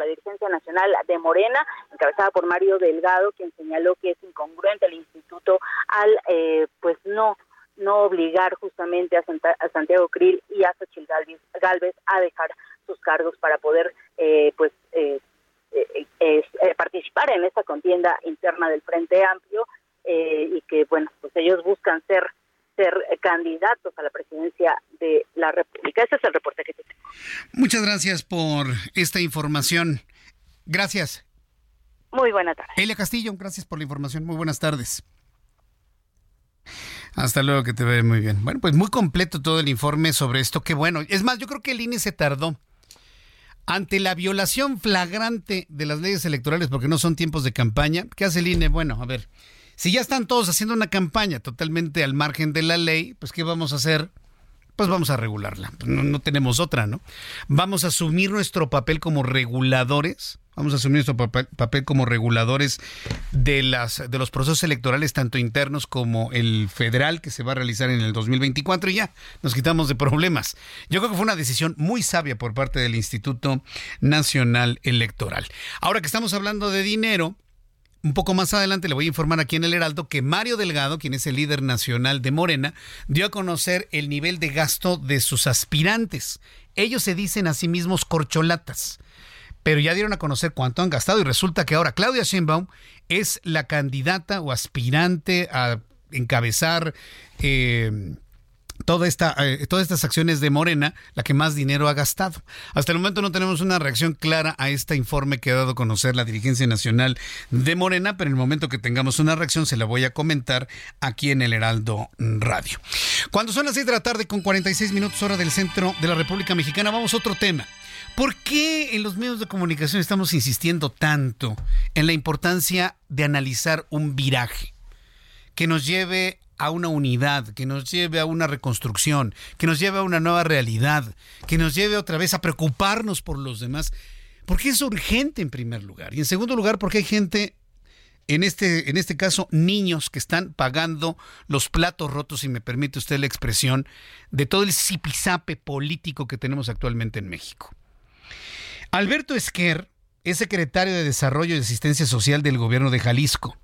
la dirigencia nacional de Morena, encabezada por Mario Delgado, quien señaló que es incongruente el instituto al eh, pues no no obligar justamente a, Santiago Krill y a Xochitl Galvez a dejar sus cargos para poder eh, pues participar en esta contienda interna del Frente Amplio y que bueno pues ellos buscan ser ser candidatos a la presidencia de la República. Ese es el reporte que. Muchas gracias por esta información. Gracias. Muy buena tarde. Elia Castillo, gracias por la información. Muy buenas tardes. Hasta luego, que te ve muy bien. Bueno, pues muy completo todo el informe sobre esto. Qué bueno. Es más, yo creo que el INE se tardó. Ante la violación flagrante de las leyes electorales, porque no son tiempos de campaña, ¿qué hace el INE? Bueno, a ver, si ya están todos haciendo una campaña totalmente al margen de la ley, pues ¿qué vamos a hacer? Pues vamos a regularla. Pues no, tenemos otra, ¿no? Vamos a asumir nuestro papel como reguladores. Vamos a asumir nuestro papel, papel, como reguladores de, las, de los procesos electorales, tanto internos como el federal, que se va a realizar en el 2024, y ya nos quitamos de problemas. Yo creo que fue una decisión muy sabia por parte del Instituto Nacional Electoral. Ahora que estamos hablando de dinero, un poco más adelante le voy a informar aquí en el Heraldo que Mario Delgado, quien es el líder nacional de Morena, dio a conocer el nivel de gasto de sus aspirantes. Ellos se dicen a sí mismos corcholatas, pero ya dieron a conocer cuánto han gastado y resulta que ahora Claudia Sheinbaum es la candidata o aspirante a encabezar eh, toda esta, eh, todas estas acciones de Morena, la que más dinero ha gastado. Hasta el momento no tenemos una reacción clara a este informe que ha dado a conocer la dirigencia nacional de Morena, pero en el momento que tengamos una reacción se la voy a comentar aquí en el Heraldo Radio. Cuando son las 6 de la tarde con 46 minutos hora del centro de la República Mexicana, vamos a otro tema. ¿Por qué en los medios de comunicación estamos insistiendo tanto en la importancia de analizar un viraje que nos lleve a una unidad, que nos lleve a una reconstrucción, que nos lleve a una nueva realidad, que nos lleve otra vez a preocuparnos por los demás. Porque es urgente en primer lugar. Y en segundo lugar, porque hay gente, en este, en este caso niños, que están pagando los platos rotos, si me permite usted la expresión, de todo el zipizape político que tenemos actualmente en México. Alberto Esquer es secretario de Desarrollo y Asistencia Social del gobierno de Jalisco.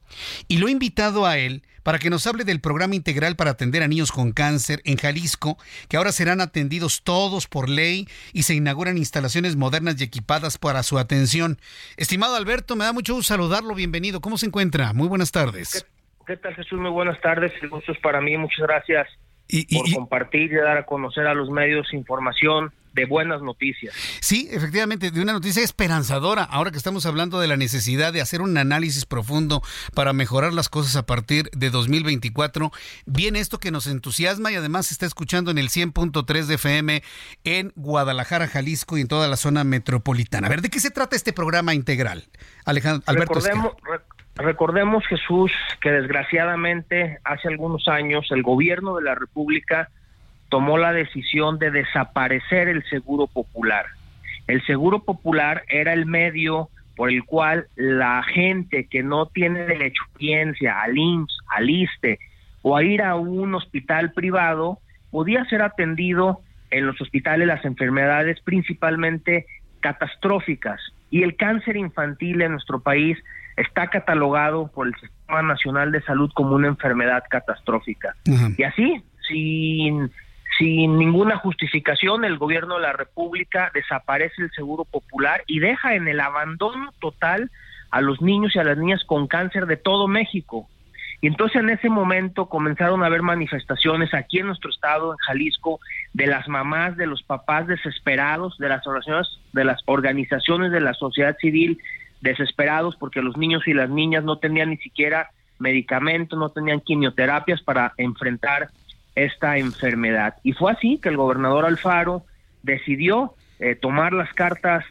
Y lo he invitado a él para que nos hable del programa integral para atender a niños con cáncer en Jalisco, que ahora serán atendidos todos por ley y se inauguran instalaciones modernas y equipadas para su atención. Estimado Alberto, me da mucho gusto saludarlo. Bienvenido. ¿Cómo se encuentra? Muy buenas tardes. ¿Qué, tal, Jesús? Muy buenas tardes. El gusto es para mí. Muchas gracias por compartir y dar a conocer a los medios información de buenas noticias. Sí, efectivamente, de una noticia esperanzadora, ahora que estamos hablando de la necesidad de hacer un análisis profundo para mejorar las cosas a partir de 2024. Viene esto que nos entusiasma y además se está escuchando en el 100.3 de FM en Guadalajara, Jalisco y en toda la zona metropolitana. A ver, ¿de qué se trata este programa integral? Alejandro, Alberto. Recordemos, recordemos, Jesús, que desgraciadamente hace algunos años el gobierno de la República tomó la decisión de desaparecer el seguro popular. El seguro popular era el medio por el cual la gente que no tiene derecho a al IMSS, al ISTE o a ir a un hospital privado podía ser atendido en los hospitales las enfermedades principalmente catastróficas y el cáncer infantil en nuestro país está catalogado por el Sistema Nacional de Salud como una enfermedad catastrófica. Y así, sin sin ninguna justificación, el gobierno de la República desaparece el seguro popular y deja en el abandono total a los niños y a las niñas con cáncer de todo México. Y entonces en ese momento comenzaron a haber manifestaciones aquí en nuestro estado, en Jalisco, de las mamás, de los papás desesperados, de las de las organizaciones de la sociedad civil desesperados porque los niños y las niñas no tenían ni siquiera medicamentos, no tenían quimioterapias para enfrentar esta enfermedad. Y fue así que el gobernador Alfaro decidió eh, tomar las cartas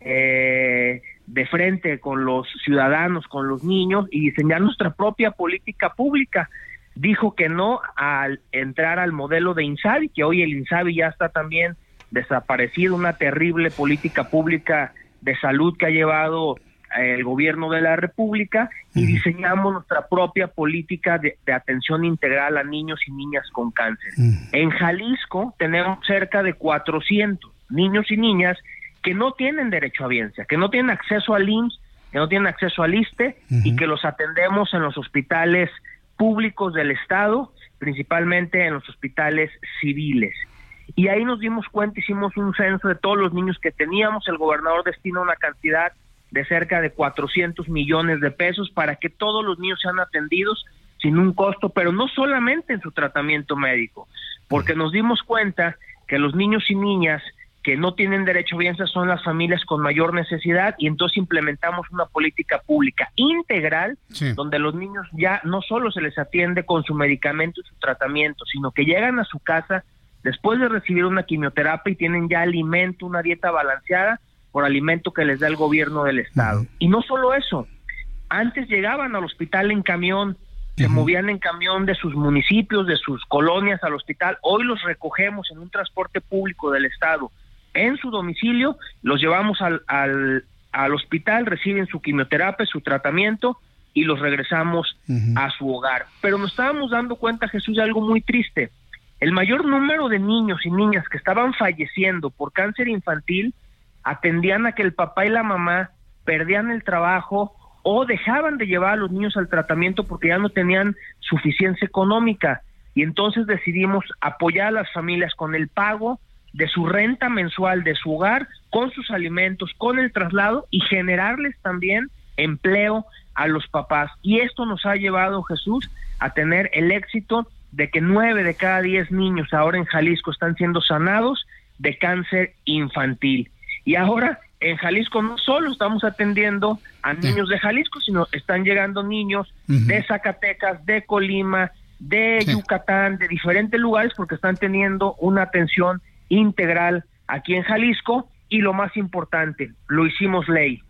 eh, de frente con los ciudadanos, con los niños y diseñar nuestra propia política pública. Dijo que no al entrar al modelo de INSABI, que hoy el INSABI ya está también desaparecido, una terrible política pública de salud que ha llevado el gobierno de la República y diseñamos nuestra propia política de, atención integral a niños y niñas con cáncer. En Jalisco tenemos cerca de 400 niños y niñas que no tienen derecho a biencia, que no tienen acceso al IMSS, que no tienen acceso al ISTE y que los atendemos en los hospitales públicos del Estado, principalmente en los hospitales civiles. Y ahí nos dimos cuenta, hicimos un censo de todos los niños que teníamos, el gobernador destina una cantidad de cerca de 400 millones de pesos para que todos los niños sean atendidos sin un costo, pero no solamente en su tratamiento médico, porque nos dimos cuenta que los niños y niñas que no tienen derecho a bienes son las familias con mayor necesidad y entonces implementamos una política pública integral donde los niños ya no solo se les atiende con su medicamento y su tratamiento, sino que llegan a su casa después de recibir una quimioterapia y tienen ya alimento, una dieta balanceada por alimento que les da el gobierno del estado. Y no solo eso, antes llegaban al hospital en camión, se movían en camión de sus municipios, de sus colonias al hospital, hoy los recogemos en un transporte público del estado en su domicilio, los llevamos al, al, al hospital, reciben su quimioterapia, su tratamiento y los regresamos a su hogar. Pero nos estábamos dando cuenta, Jesús, de algo muy triste. El mayor número de niños y niñas que estaban falleciendo por cáncer infantil atendían a que el papá y la mamá perdían el trabajo o dejaban de llevar a los niños al tratamiento porque ya no tenían suficiencia económica. Y entonces decidimos apoyar a las familias con el pago de su renta mensual de su hogar, con sus alimentos, con el traslado y generarles también empleo a los papás. Y esto nos ha llevado, Jesús, a tener el éxito de que nueve de cada diez niños ahora en Jalisco están siendo sanados de cáncer infantil. Y ahora en Jalisco no solo estamos atendiendo a niños de Jalisco, sino están llegando niños de Zacatecas, de Colima, de Yucatán, de diferentes lugares, porque están teniendo una atención integral aquí en Jalisco. Y lo más importante, lo hicimos ley.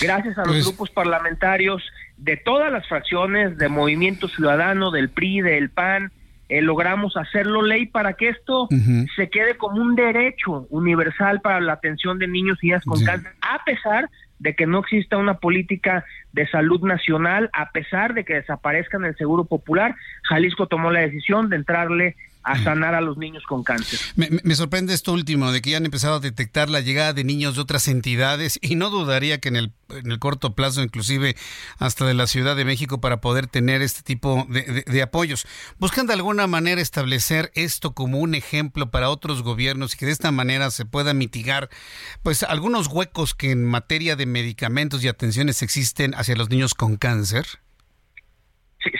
Gracias a los pues grupos parlamentarios de todas las fracciones, de Movimiento Ciudadano, del PRI, del PAN, eh, logramos hacerlo ley para que esto se quede como un derecho universal para la atención de niños y niñas con cáncer, a pesar de que no exista una política de salud nacional, a pesar de que desaparezca en el Seguro Popular, Jalisco tomó la decisión de entrarle a sanar a los niños con cáncer. Me, sorprende esto último, de que ya han empezado a detectar la llegada de niños de otras entidades y no dudaría que en el, en el corto plazo, inclusive hasta de la Ciudad de México, para poder tener este tipo de, de, apoyos. Buscan de alguna manera establecer esto como un ejemplo para otros gobiernos y que de esta manera se pueda mitigar pues algunos huecos que en materia de medicamentos y atenciones existen hacia los niños con cáncer.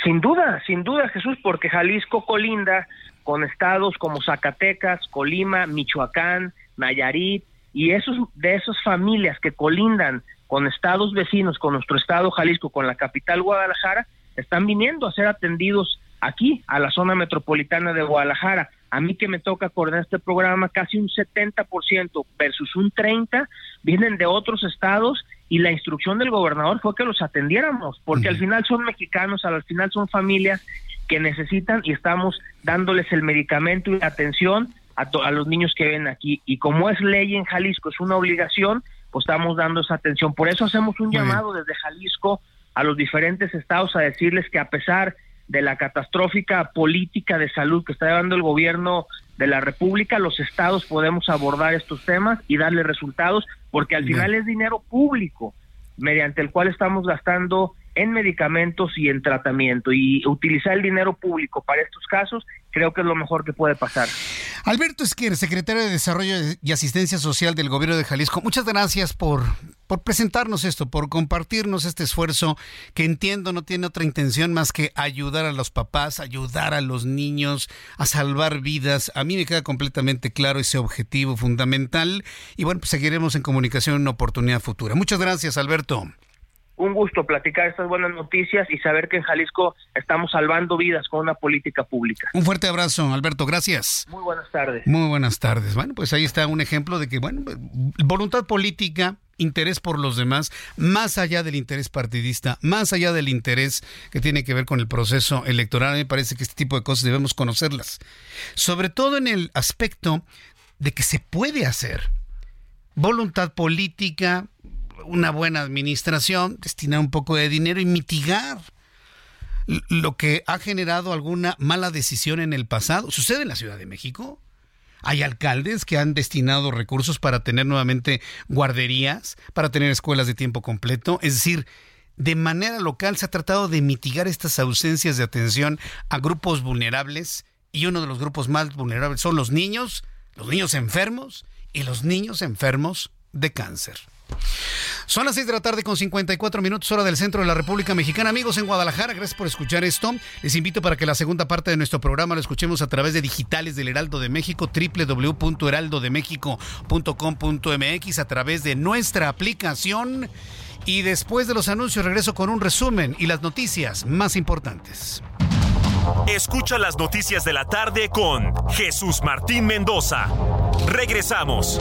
sin duda, sin duda, Jesús, porque Jalisco colinda con estados como Zacatecas, Colima, Michoacán, Nayarit y esos de esas familias que colindan con estados vecinos, con nuestro estado Jalisco, con la capital Guadalajara, están viniendo a ser atendidos aquí, a la zona metropolitana de Guadalajara. A mí que me toca coordinar este programa, casi un 70% versus un 30% vienen de otros estados y la instrucción del gobernador fue que los atendiéramos, porque al final son mexicanos, al final son familias que necesitan y estamos dándoles el medicamento y la atención a, a los niños que ven aquí. Y como es ley en Jalisco, es una obligación, pues estamos dando esa atención. Por eso hacemos un llamado desde Jalisco a los diferentes estados a decirles que a pesar de la catastrófica política de salud que está llevando el gobierno de la República, los estados podemos abordar estos temas y darle resultados, porque al final es dinero público mediante el cual estamos gastando en medicamentos y en tratamiento y utilizar el dinero público para estos casos creo que es lo mejor que puede pasar. Alberto Esquer, secretario de Desarrollo y Asistencia Social del Gobierno de Jalisco, muchas gracias por, por presentarnos esto, por compartirnos este esfuerzo que entiendo no tiene otra intención más que ayudar a los papás, ayudar a los niños, a salvar vidas. A mí me queda completamente claro ese objetivo fundamental y bueno, pues seguiremos en comunicación en una oportunidad futura. Muchas gracias, Alberto un gusto platicar estas buenas noticias y saber que en Jalisco estamos salvando vidas con una política pública. Un fuerte abrazo, Alberto, gracias. Muy buenas tardes. Muy buenas tardes. Bueno, pues ahí está un ejemplo de que, bueno, voluntad política, interés por los demás, más allá del interés partidista, más allá del interés que tiene que ver con el proceso electoral. A mí me parece que este tipo de cosas debemos conocerlas. Sobre todo en el aspecto de que se puede hacer. Voluntad política, una buena administración, destinar un poco de dinero y mitigar lo que ha generado alguna mala decisión en el pasado. Sucede en la Ciudad de México. Hay alcaldes que han destinado recursos para tener nuevamente guarderías, para tener escuelas de tiempo completo. Es decir, de manera local se ha tratado de mitigar estas ausencias de atención a grupos vulnerables y uno de los grupos más vulnerables son los niños, los niños enfermos y los niños enfermos de cáncer. Son las 6 de la tarde con 54 minutos hora del centro de la República Mexicana. Amigos en Guadalajara, gracias por escuchar esto. Les invito para que la segunda parte de nuestro programa lo escuchemos a través de digitales del Heraldo de México, www.heraldodemexico.com.mx, a través de nuestra aplicación. Y después de los anuncios regreso con un resumen y las noticias más importantes. Escucha las noticias de la tarde con Jesús Martín Mendoza. Regresamos.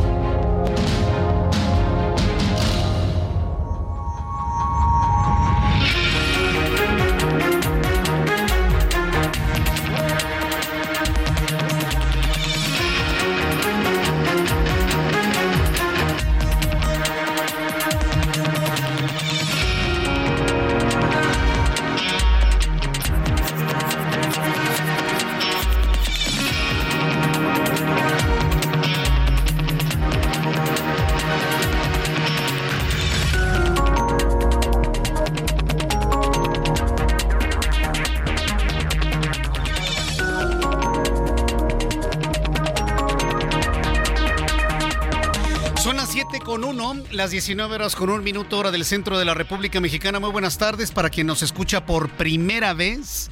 Las 19 horas con un minuto hora del centro de la República Mexicana. Muy buenas tardes para quien nos escucha por primera vez.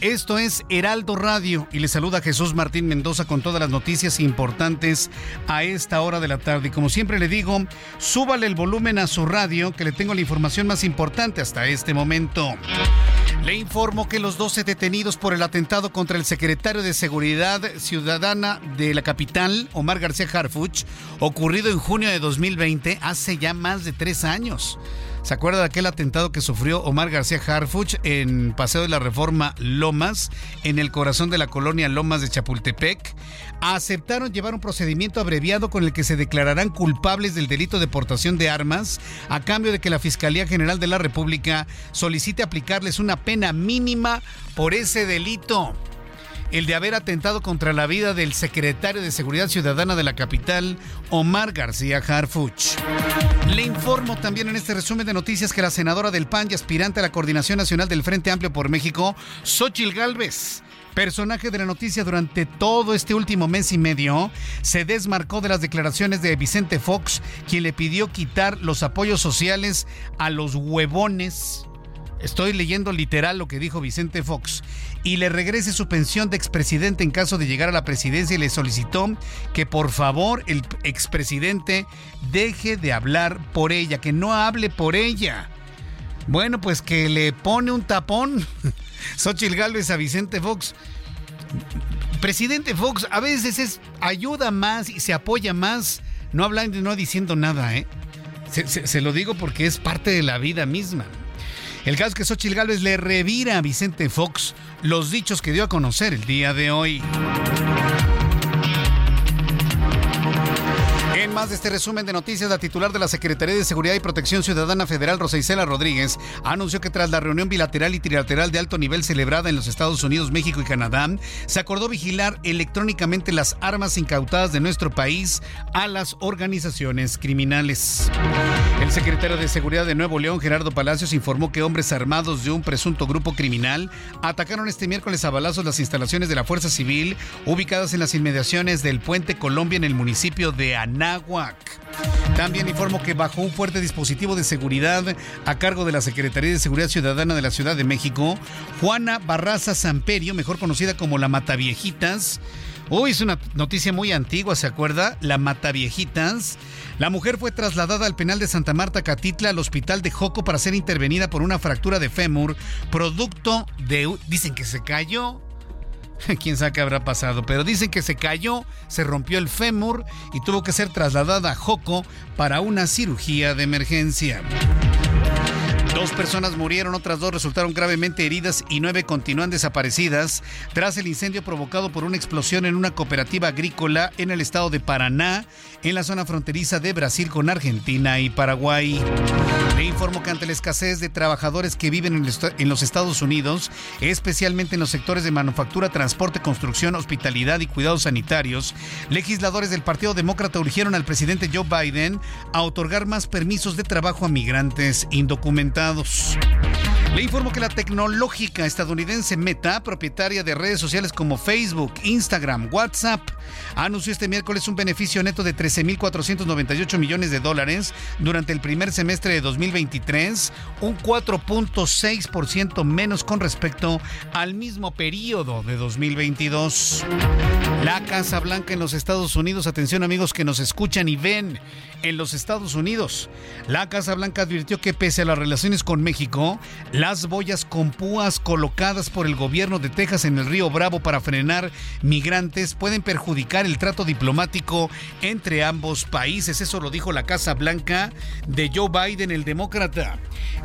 Esto es Heraldo Radio y le saluda Jesús Martín Mendoza con todas las noticias importantes a esta hora de la tarde. Y como siempre le digo, súbale el volumen a su radio que le tengo la información más importante hasta este momento. Le informo que los 12 detenidos por el atentado contra el secretario de Seguridad Ciudadana de la capital, Omar García Harfuch, ocurrido en junio de 2020, hace ya más de tres años. ¿Se acuerda de aquel atentado que sufrió Omar García Harfuch en Paseo de la Reforma Lomas, en el corazón de la colonia Lomas de Chapultepec? Aceptaron llevar un procedimiento abreviado con el que se declararán culpables del delito de portación de armas, a cambio de que la Fiscalía General de la República solicite aplicarles una pena mínima por ese delito el de haber atentado contra la vida del secretario de Seguridad Ciudadana de la capital, Omar García Harfuch. Le informo también en este resumen de noticias que la senadora del PAN y aspirante a la Coordinación Nacional del Frente Amplio por México, Xochil Gálvez, personaje de la noticia durante todo este último mes y medio, se desmarcó de las declaraciones de Vicente Fox, quien le pidió quitar los apoyos sociales a los huevones. Estoy leyendo literal lo que dijo Vicente Fox y le regrese su pensión de expresidente en caso de llegar a la presidencia y le solicitó que por favor el expresidente deje de hablar por ella, que no hable por ella. Bueno, pues que le pone un tapón Xochitl Gálvez a Vicente Fox. Presidente Fox a veces es ayuda más y se apoya más, no hablando y no diciendo nada, ¿eh? Se, lo digo porque es parte de la vida misma. El caso es que Xochitl Gálvez le revira a Vicente Fox los dichos que dio a conocer el día de hoy. Más de este resumen de noticias, la titular de la Secretaría de Seguridad y Protección Ciudadana Federal, Rosa Isela Rodríguez, anunció que tras la reunión bilateral y trilateral de alto nivel celebrada en los Estados Unidos, México y Canadá, se acordó vigilar electrónicamente las armas incautadas de nuestro país a las organizaciones criminales. El secretario de Seguridad de Nuevo León, Gerardo Palacios, informó que hombres armados de un presunto grupo criminal atacaron este miércoles a balazos las instalaciones de la Fuerza Civil ubicadas en las inmediaciones del Puente Colombia en el municipio de También informo que bajo un fuerte dispositivo de seguridad a cargo de la Secretaría de Seguridad Ciudadana de la Ciudad de México, Juana Barraza Samperio, mejor conocida como la Mataviejitas, Uy, es una noticia muy antigua, ¿se acuerda? La Mataviejitas. La mujer fue trasladada al penal de Santa Marta Catitla al hospital de Joco para ser intervenida por una fractura de fémur, producto de... Dicen que se cayó quién sabe qué habrá pasado, pero dicen que se cayó, se rompió el fémur y tuvo que ser trasladada a Joco para una cirugía de emergencia. Dos personas murieron, otras dos resultaron gravemente heridas y nueve continúan desaparecidas tras el incendio provocado por una explosión en una cooperativa agrícola en el estado de Paraná, en la zona fronteriza de Brasil con Argentina y Paraguay. Le informo que ante la escasez de trabajadores que viven en los Estados Unidos, especialmente en los sectores de manufactura, transporte, construcción, hospitalidad y cuidados sanitarios, legisladores del Partido Demócrata urgieron al presidente Joe Biden a otorgar más permisos de trabajo a migrantes indocumentados. Le informo que la tecnológica estadounidense Meta, propietaria de redes sociales como Facebook, Instagram, WhatsApp, anunció este miércoles un beneficio neto de 13.498 millones de dólares durante el primer semestre de 2023, un 4.6% menos con respecto al mismo periodo de 2022. La Casa Blanca en los Estados Unidos, atención amigos que nos escuchan y ven en los Estados Unidos. La Casa Blanca advirtió que pese a las relaciones con México, las boyas con púas colocadas por el gobierno de Texas en el río Bravo para frenar migrantes pueden perjudicar el trato diplomático entre ambos países. Eso lo dijo la Casa Blanca de Joe Biden, el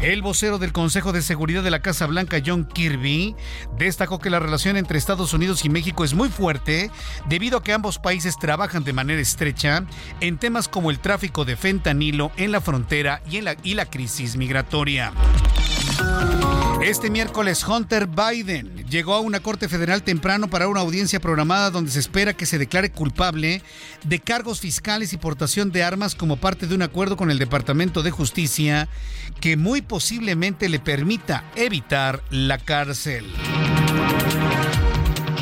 El vocero del Consejo de Seguridad de la Casa Blanca, John Kirby, destacó que la relación entre Estados Unidos y México es muy fuerte debido a que ambos países trabajan de manera estrecha en temas como el tráfico de fentanilo en la frontera y, en la, y la crisis migratoria. Este miércoles Hunter Biden llegó a una corte federal temprano para una audiencia programada donde se espera que se declare culpable de cargos fiscales y portación de armas como parte de un acuerdo con el Departamento de Justicia que muy posiblemente le permita evitar la cárcel.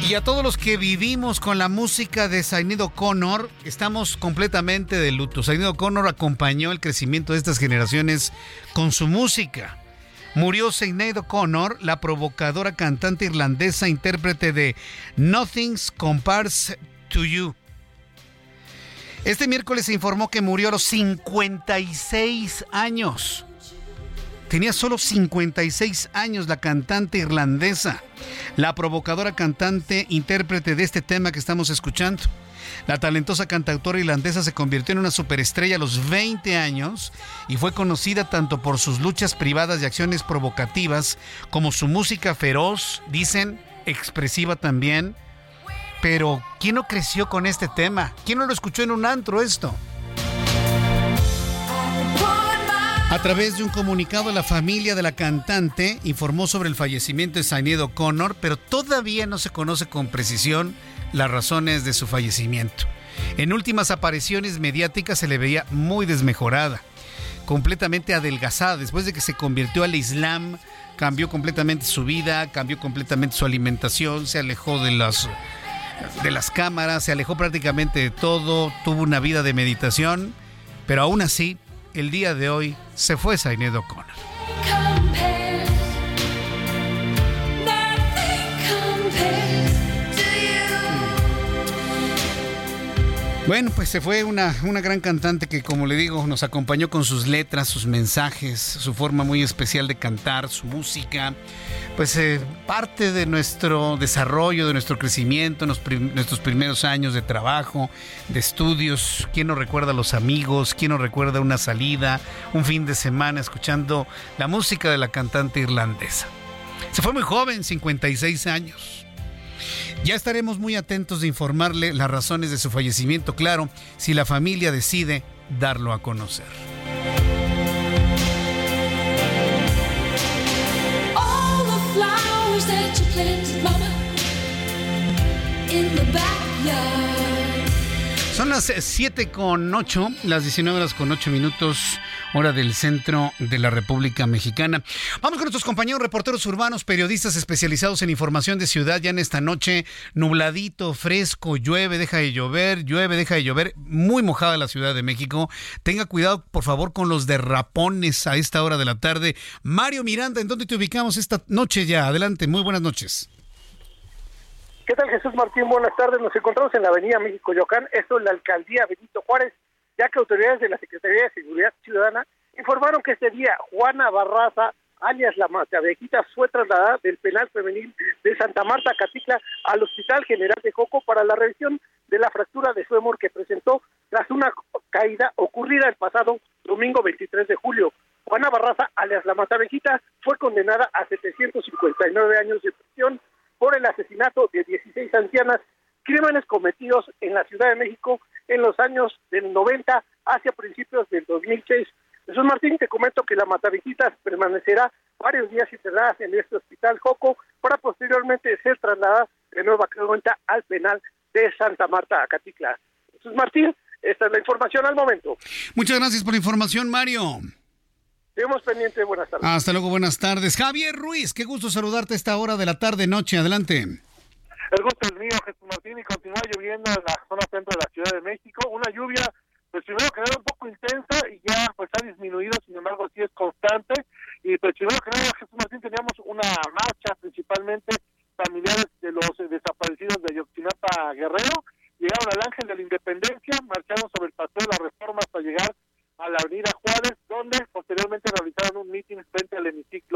Y a todos los que vivimos con la música de Sinead O'Connor, estamos completamente de luto. Sinead O'Connor acompañó el crecimiento de estas generaciones con su música. Murió Sinead O'Connor, la provocadora cantante irlandesa, intérprete de Nothing's Compares to You. Este miércoles se informó que murió a los 56 años. Tenía solo 56 años la cantante irlandesa, la provocadora cantante intérprete de este tema que estamos escuchando. La talentosa cantautora irlandesa se convirtió en una superestrella a los 20 años y fue conocida tanto por sus luchas privadas y acciones provocativas como su música feroz, dicen, expresiva también. Pero, ¿quién no creció con este tema? ¿Quién no lo escuchó en un antro esto? A través de un comunicado, la familia de la cantante informó sobre el fallecimiento de Sinead O'Connor, pero todavía no se conoce con precisión las razones de su fallecimiento. En últimas apariciones mediáticas se le veía muy desmejorada, completamente adelgazada. Después de que se convirtió al Islam, cambió completamente su vida, cambió completamente su alimentación, se alejó de las, de las cámaras, se alejó prácticamente de todo, tuvo una vida de meditación, pero aún así el día de hoy se fue Sinead O'Connor. Bueno, pues se fue una, una gran cantante que, como le digo, nos acompañó con sus letras, sus mensajes, su forma muy especial de cantar, su música. Pues eh, parte de nuestro desarrollo, de nuestro crecimiento, nuestros primeros años de trabajo, de estudios. ¿Quién nos recuerda a los amigos? ¿Quién nos recuerda una salida, un fin de semana escuchando la música de la cantante irlandesa? Se fue muy joven, 56 años. Ya estaremos muy atentos de informarle las razones de su fallecimiento, claro, si la familia decide darlo a conocer. Son las 7 con 8, las 19 horas con 8 minutos hora del centro de la República Mexicana. Vamos con nuestros compañeros reporteros urbanos, periodistas especializados en información de ciudad. Ya en esta noche, nubladito, fresco, llueve, deja de llover, llueve, deja de llover. Muy mojada la Ciudad de México. Tenga cuidado, por favor, con los derrapones a esta hora de la tarde. Mario Miranda, ¿en dónde te ubicamos esta noche ya? Adelante, muy buenas noches. ¿Qué tal Jesús Martín? Buenas tardes. Nos encontramos en la Avenida México-Yocán, esto es la Alcaldía Benito Juárez ya que autoridades de la Secretaría de Seguridad Ciudadana informaron que este día Juana Barraza, alias la Matavejita, fue trasladada del penal femenil de Santa Marta, Catitla, al Hospital General de Joco para la revisión de la fractura de su hemor que presentó tras una caída ocurrida el pasado domingo 23 de julio. Juana Barraza, alias La Matavejita, fue condenada a 759 años de prisión por el asesinato de 16 ancianas, crímenes cometidos en la Ciudad de México en los años del 90 hacia principios del 2006. Jesús Martín, te comento que la Matavijitas permanecerá varios días internada en este hospital Joco para posteriormente ser trasladada de nueva cuenta al penal de Santa Marta, Acatitla. Jesús Martín, esta es la información al momento. Muchas gracias por la información, Mario. Seguimos pendientes, buenas tardes. Hasta luego, buenas tardes. Javier Ruiz, qué gusto saludarte a esta hora de la tarde, noche. Adelante. El gusto es mío, Jesús Martín, y continúa lloviendo en la zona centro de la Ciudad de México. Una lluvia, pues primero que nada un poco intensa y ya pues ha disminuido, sin embargo sí es constante. Y pues primero que nada, Jesús Martín, teníamos una marcha principalmente familiares de los desaparecidos de Ayotzinapa Guerrero. Llegaron al Ángel de la Independencia, marcharon sobre el paseo de la Reforma hasta llegar a la Avenida Juárez, donde posteriormente realizaron un mitin frente al hemiciclo.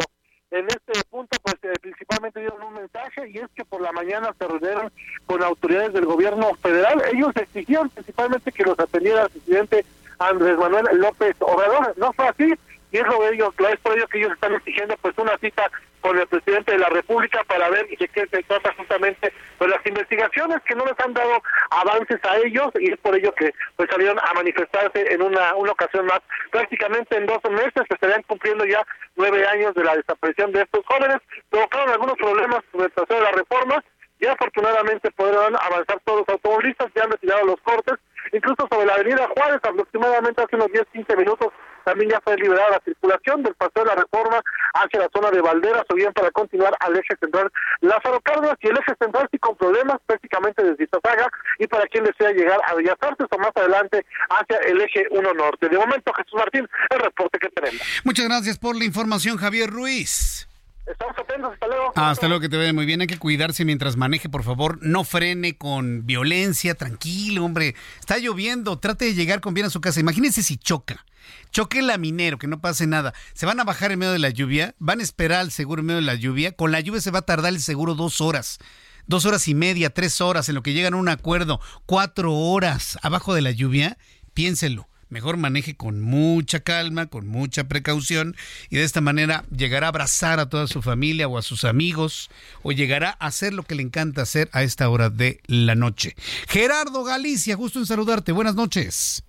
En este punto, pues eh, principalmente dieron un mensaje y es que por la mañana se reunieron con autoridades del gobierno federal. Ellos exigieron principalmente que los atendiera el presidente Andrés Manuel López Obrador. No fue así y es lo, ello, es por ello que ellos están exigiendo pues una cita con el presidente de la República para ver de qué se trata justamente pues las investigaciones que no les han dado avances a ellos y es por ello que pues salieron a manifestarse en una, una ocasión más. Prácticamente en dos meses se estarían cumpliendo ya nueve años de la desaparición de estos jóvenes. Provocaron algunos problemas con el proceso de la reforma y afortunadamente podrán avanzar todos los automovilistas, ya han retirado los cortes, incluso sobre la avenida Juárez aproximadamente hace unos 10-15 minutos también ya fue liberada la circulación del paseo de la reforma hacia la zona de Valderas o bien para continuar al eje central Lázaro Cárdenas y el eje central sí con problemas prácticamente desde Iztazaga y para quien desea llegar a Bellas Artes o más adelante hacia el eje 1 norte. De momento, Jesús Martín, el reporte que tenemos. Muchas gracias por la información, Javier Ruiz. Estamos atentos, hasta luego. Hasta luego, que te vaya muy bien. Hay que cuidarse mientras maneje, por favor. No frene con violencia, tranquilo, hombre. Está lloviendo, trate de llegar con bien a su casa. Imagínense si choca. Choque el laminero, que no pase nada. Se van a bajar en medio de la lluvia, van a esperar al seguro en medio de la lluvia. Con la lluvia se va a tardar el seguro dos horas. Dos horas y media, tres horas, en lo que llegan a un acuerdo. Cuatro horas abajo de la lluvia. Piénselo mejor maneje con mucha calma, con mucha precaución y de esta manera llegará a abrazar a toda su familia o a sus amigos o llegará a hacer lo que le encanta hacer a esta hora de la noche. Gerardo Galicia, gusto en saludarte. Buenas noches.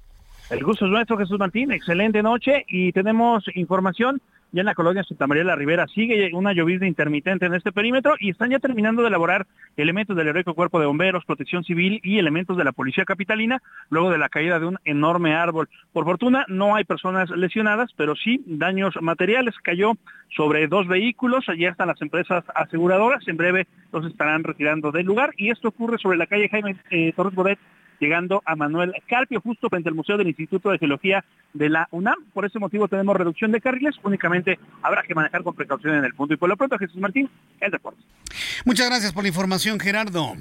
El gusto es nuestro, Jesús Martín. Excelente noche y tenemos información ya en la colonia Santa María de la Ribera sigue una llovizna intermitente en este perímetro y están ya terminando de elaborar elementos del heroico cuerpo de bomberos, protección civil y elementos de la policía capitalina luego de la caída de un enorme árbol. Por fortuna no hay personas lesionadas, pero sí daños materiales. Cayó sobre dos vehículos, allí están las empresas aseguradoras, en breve los estarán retirando del lugar y esto ocurre sobre la calle Jaime eh, Torres Bodet llegando a Manuel Carpio, justo frente al Museo del Instituto de Geología de la UNAM. Por ese motivo tenemos reducción de carriles, únicamente habrá que manejar con precaución en el punto. Y por lo pronto, Jesús Martín, el deporte. Muchas gracias por la información, Gerardo.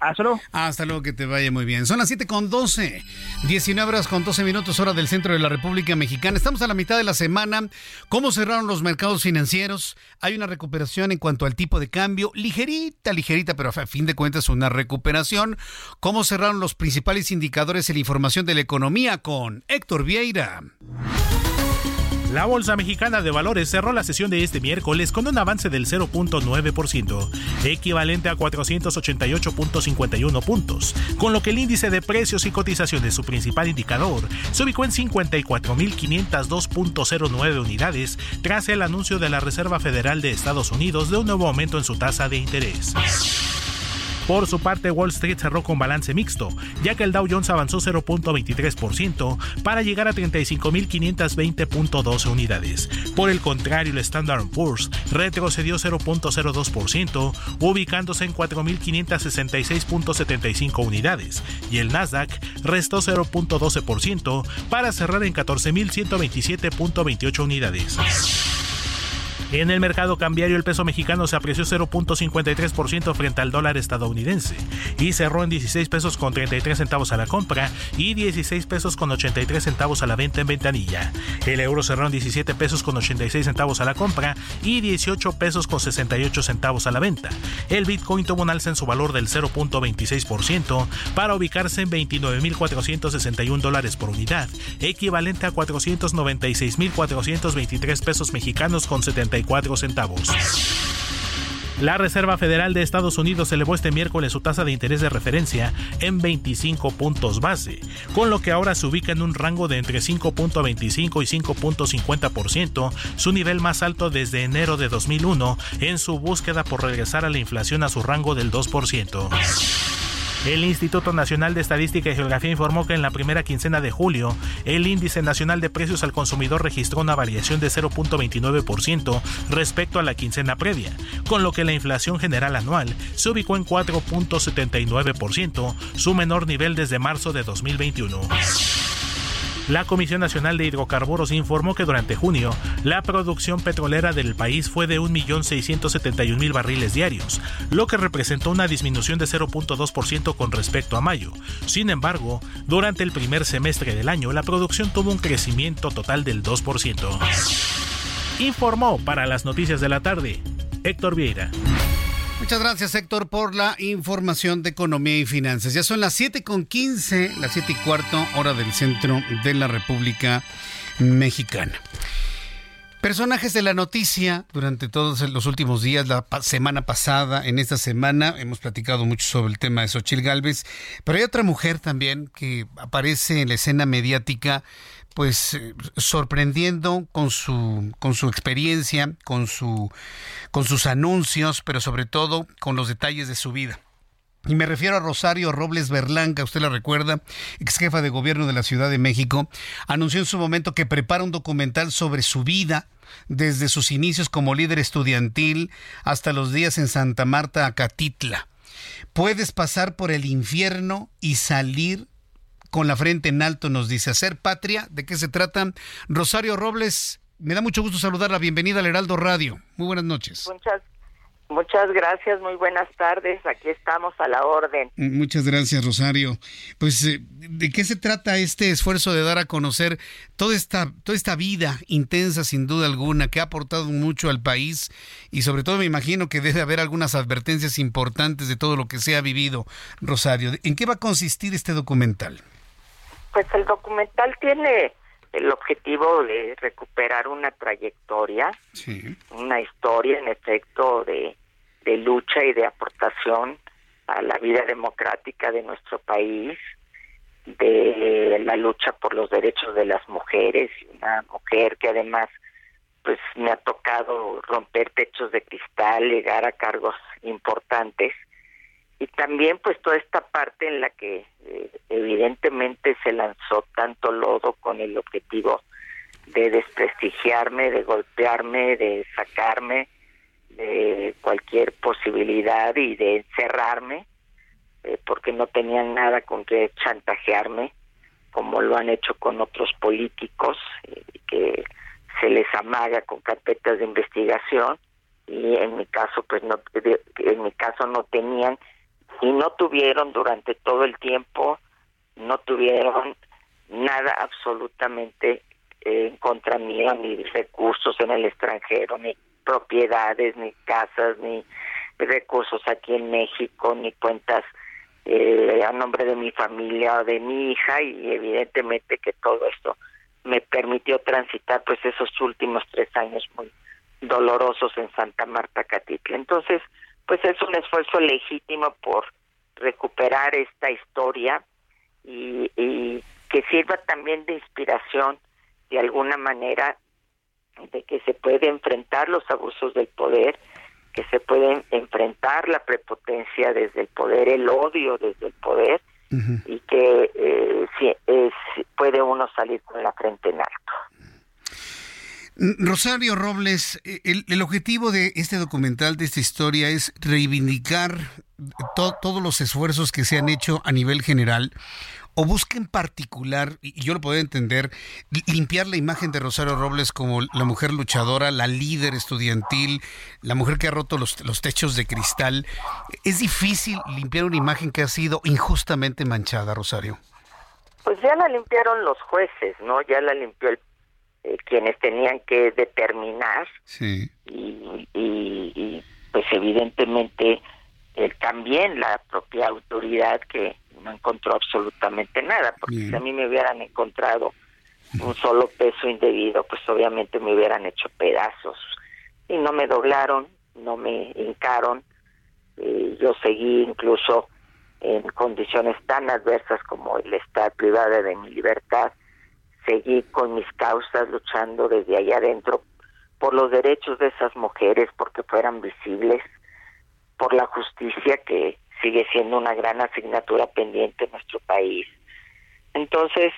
Hasta luego. Hasta luego, que te vaya muy bien. Son las 7 con 12, 19 horas con 12 minutos, hora del centro de la República Mexicana. Estamos a la mitad de la semana. ¿Cómo cerraron los mercados financieros? Hay una recuperación en cuanto al tipo de cambio, ligerita, ligerita, pero a fin de cuentas una recuperación. ¿Cómo cerraron los principales indicadores en la información de la economía con Héctor Vieira? La Bolsa Mexicana de Valores cerró la sesión de este miércoles con un avance del 0.9%, equivalente a 488.51 puntos, con lo que el índice de precios y cotizaciones, su principal indicador, se ubicó en 54.502.09 unidades tras el anuncio de la Reserva Federal de Estados Unidos de un nuevo aumento en su tasa de interés. Por su parte, Wall Street cerró con balance mixto, ya que el Dow Jones avanzó 0.23% para llegar a 35.520.12 unidades. Por el contrario, el Standard Poor's retrocedió 0.02%, ubicándose en 4.566.75 unidades, y el Nasdaq restó 0.12% para cerrar en 14.127.28 unidades. En el mercado cambiario el peso mexicano se apreció 0.53% frente al dólar estadounidense y cerró en 16 pesos con 33 centavos a la compra y 16 pesos con 83 centavos a la venta en ventanilla. El euro cerró en 17 pesos con 86 centavos a la compra y 18 pesos con 68 centavos a la venta. El Bitcoin tuvo un alza en su valor del 0.26% para ubicarse en 29.461 dólares por unidad, equivalente a 496.423 pesos mexicanos con 74 centavos. La Reserva Federal de Estados Unidos elevó este miércoles su tasa de interés de referencia en 25 puntos base, con lo que ahora se ubica en un rango de entre 5.25 y 5.50%, su nivel más alto desde enero de 2001, en su búsqueda por regresar a la inflación a su rango del 2%. El Instituto Nacional de Estadística y Geografía informó que en la primera quincena de julio, el índice nacional de precios al consumidor registró una variación de 0.29% respecto a la quincena previa, con lo que la inflación general anual se ubicó en 4.79%, su menor nivel desde marzo de 2021. La Comisión Nacional de Hidrocarburos informó que durante junio la producción petrolera del país fue de 1.671.000 barriles diarios, lo que representó una disminución de 0.2% con respecto a mayo. Sin embargo, durante el primer semestre del año la producción tuvo un crecimiento total del 2%. Informó para las noticias de la tarde Héctor Vieira. Muchas gracias, Héctor, por la información de economía y finanzas. Ya son las 7 con 15, las 7 y cuarto, hora del centro de la República Mexicana. Personajes de la noticia durante todos los últimos días, la semana pasada, en esta semana, hemos platicado mucho sobre el tema de Xochil Gálvez, pero hay otra mujer también que aparece en la escena mediática pues eh, sorprendiendo con su con su experiencia, con su con sus anuncios, pero sobre todo con los detalles de su vida. Y me refiero a Rosario Robles Berlanca, usted la recuerda, ex jefa de gobierno de la Ciudad de México, anunció en su momento que prepara un documental sobre su vida, desde sus inicios como líder estudiantil hasta los días en Santa Marta, Acatitla. Puedes pasar por el infierno y salir con la frente en alto, nos dice hacer patria. ¿De qué se trata? Rosario Robles, me da mucho gusto saludarla. Bienvenida al Heraldo Radio. Muy buenas noches. Muchas, muchas gracias, muy buenas tardes. Aquí estamos a la orden. Muchas gracias, Rosario. Pues, eh, ¿de qué se trata este esfuerzo de dar a conocer toda esta, toda esta vida intensa, sin duda alguna, que ha aportado mucho al país? Y sobre todo me imagino que debe haber algunas advertencias importantes de todo lo que se ha vivido, Rosario. ¿En qué va a consistir este documental? Pues el documental tiene el objetivo de recuperar una trayectoria, una historia en efecto de, de lucha y de aportación a la vida democrática de nuestro país, de la lucha por los derechos de las mujeres, una mujer que además pues me ha tocado romper techos de cristal, llegar a cargos importantes y también pues toda esta parte en la que eh, evidentemente se lanzó tanto lodo con el objetivo de desprestigiarme, de golpearme, de sacarme de cualquier posibilidad y de encerrarme, eh, porque no tenían nada con que chantajearme, como lo han hecho con otros políticos, eh, que se les amaga con carpetas de investigación y en mi caso pues no en mi caso no tenían y no tuvieron durante todo el tiempo, no tuvieron nada absolutamente en contra mío, ni recursos en el extranjero, ni propiedades, ni casas, ni recursos aquí en México, ni cuentas eh, a nombre de mi familia o de mi hija y evidentemente que todo esto me permitió transitar pues esos últimos tres años muy dolorosos en Santa Marta Catitla. Entonces, pues es un esfuerzo legítimo por recuperar esta historia y, que sirva también de inspiración de alguna manera de que se puede enfrentar los abusos del poder, que se puede enfrentar la prepotencia desde el poder, el odio desde el poder y que eh, es, puede uno salir con la frente en alto. Rosario Robles, eh, el, objetivo de este documental, de esta historia, es reivindicar todos los esfuerzos que se han hecho a nivel general o busca en particular, y yo lo puedo entender, limpiar la imagen de Rosario Robles como la mujer luchadora, la líder estudiantil, la mujer que ha roto los, los techos de cristal. Es difícil limpiar una imagen que ha sido injustamente manchada, Rosario. Pues ya la limpiaron los jueces, ¿no? Ya la limpió el, eh, quienes tenían que determinar. Sí. Y, y, pues evidentemente eh, también la propia autoridad que no encontró absolutamente nada, porque si a mí me hubieran encontrado un solo peso indebido, pues obviamente me hubieran hecho pedazos. Y no me doblaron, no me hincaron, eh, yo seguí incluso en condiciones tan adversas como el estar privada de mi libertad, seguí con mis causas luchando desde allá adentro por los derechos de esas mujeres, porque fueran visibles, por la justicia que sigue siendo una gran asignatura pendiente en nuestro país. Entonces,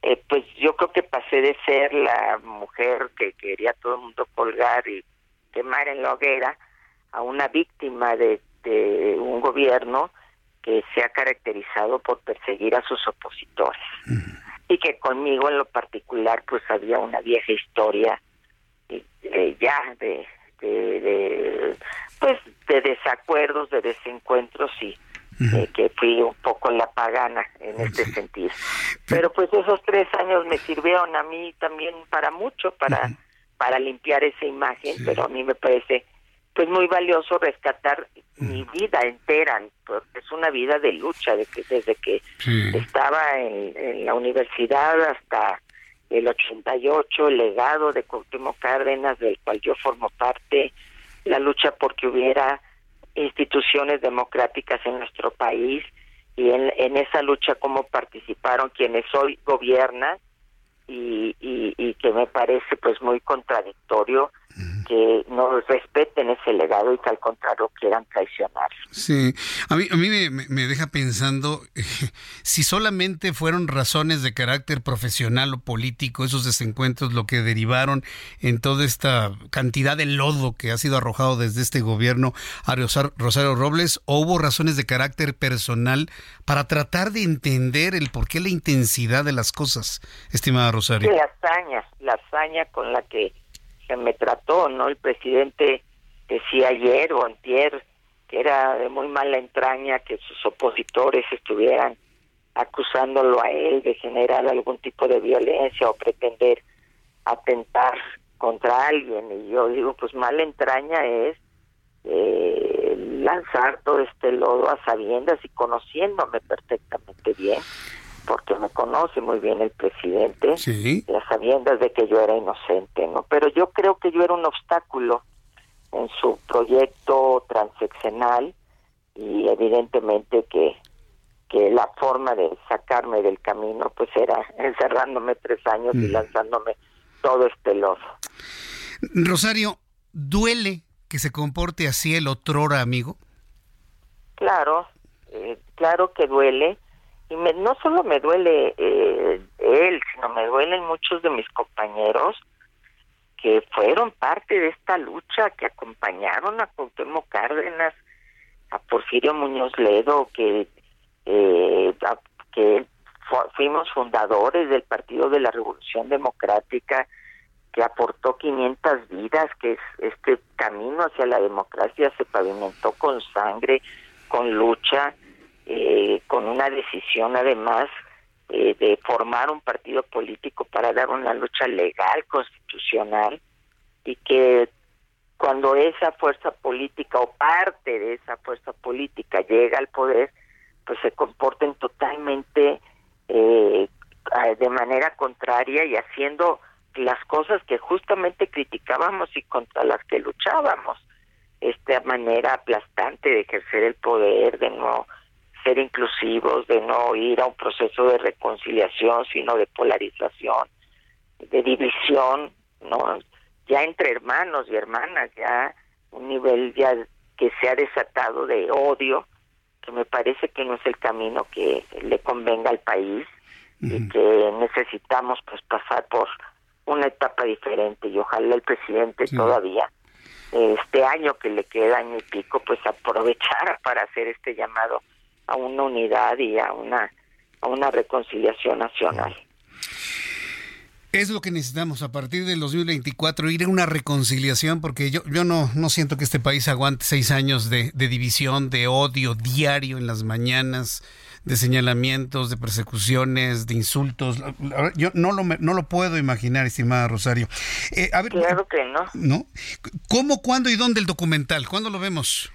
eh, pues yo creo que pasé de ser la mujer que quería todo el mundo colgar y quemar en la hoguera a una víctima de, de un gobierno que se ha caracterizado por perseguir a sus opositores y que conmigo en lo particular pues había una vieja historia eh, ya de, de, pues de desacuerdos de desencuentros y que fui un poco la pagana en este sentido pero pues esos tres años me sirvieron a mí también para mucho para para limpiar esa imagen pero a mí me parece pues muy valioso rescatar mi vida entera, porque es una vida de lucha, de que desde que estaba en, la universidad hasta el 88, el legado de Cuauhtémoc Cárdenas, del cual yo formo parte, la lucha porque hubiera instituciones democráticas en nuestro país y en, en esa lucha cómo participaron quienes hoy gobiernan y, y, y que me parece pues muy contradictorio que no respeten ese legado y que al contrario quieran traicionar. Sí, a mí, a mí me, deja pensando si solamente fueron razones de carácter profesional o político esos desencuentros lo que derivaron en toda esta cantidad de lodo que ha sido arrojado desde este gobierno a Rosario Robles o hubo razones de carácter personal para tratar de entender el porqué la intensidad de las cosas, estimada Rosario. la hazaña, la hazaña con la que se me trató, ¿no? El presidente decía ayer o antier que era de muy mala entraña que sus opositores estuvieran acusándolo a él de generar algún tipo de violencia o pretender atentar contra alguien. Y yo digo, pues mala entraña es eh, lanzar todo este lodo a sabiendas y conociéndome perfectamente bien porque me conoce muy bien el presidente, sí. las sabiendas de que yo era inocente, ¿no? Pero yo creo que yo era un obstáculo en su proyecto transeccional y evidentemente que que la forma de sacarme del camino pues era encerrándome tres años y mm. lanzándome todo este lodo. Rosario, ¿duele que se comporte así el otrora amigo? Claro, eh, claro que duele y no solo me duele eh, él, sino me duelen muchos de mis compañeros que fueron parte de esta lucha, que acompañaron a Cuauhtémoc Cárdenas, a Porfirio Muñoz Ledo, que, eh, que fuimos fundadores del Partido de la Revolución Democrática, que aportó 500 vidas, que es, este camino hacia la democracia se pavimentó con sangre, con lucha, eh, con una decisión además eh, de formar un partido político para dar una lucha legal, constitucional, y que cuando esa fuerza política o parte de esa fuerza política llega al poder, pues se comporten totalmente eh, de manera contraria y haciendo las cosas que justamente criticábamos y contra las que luchábamos. Esta manera aplastante de ejercer el poder, de no ser inclusivos, de no ir a un proceso de reconciliación, sino de polarización, de división, ¿no? Ya entre hermanos y hermanas, ya un nivel ya que se ha desatado de odio, que me parece que no es el camino que le convenga al país y que necesitamos pues pasar por una etapa diferente y ojalá el presidente todavía este año que le queda año y pico pues aprovechara para hacer este llamado a una unidad y a una a una reconciliación nacional. Es lo que necesitamos a partir del 2024, ir a una reconciliación, porque yo, yo no, no siento que este país aguante seis años de, de división, de odio diario en las mañanas, de señalamientos, de persecuciones, de insultos. Yo no lo, no lo puedo imaginar, estimada Rosario. Eh, a ver, claro que no. ¿No? ¿Cómo, cuándo y dónde el documental? ¿Cuándo lo vemos?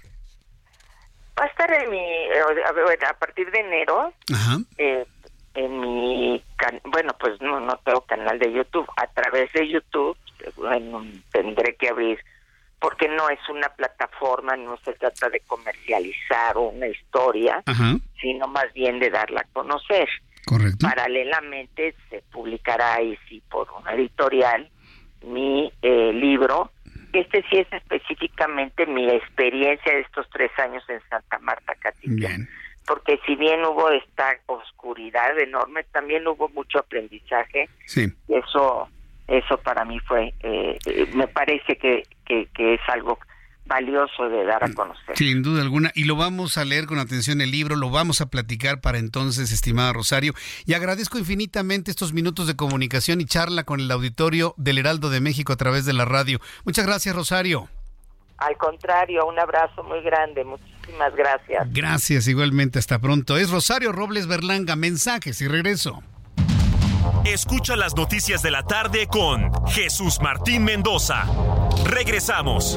Va a estar en mi, a, a partir de enero. Ajá. Eh, en mi bueno pues no no tengo canal de YouTube a través de YouTube bueno, tendré que abrir porque no es una plataforma no se trata de comercializar una historia sino más bien de darla a conocer Correcto. paralelamente se publicará ahí sí por una editorial mi eh, libro este sí es específicamente mi experiencia de estos tres años en Santa Marta Catitla porque si bien hubo esta oscuridad enorme, también hubo mucho aprendizaje. Sí. Eso, eso para mí fue, eh, me parece que, que, es algo valioso de dar a mm, conocer. Sin duda alguna. Y lo vamos a leer con atención el libro, lo vamos a platicar para entonces, estimada Rosario. Y agradezco infinitamente estos minutos de comunicación y charla con el auditorio del Heraldo de México a través de la radio. Muchas gracias, Rosario. Al contrario, un abrazo muy grande. Muchísimas gracias. Gracias, igualmente. Hasta pronto. Es Rosario Robles Berlanga. Mensajes y regreso. Escucha las noticias de la tarde con Jesús Martín Mendoza. Regresamos.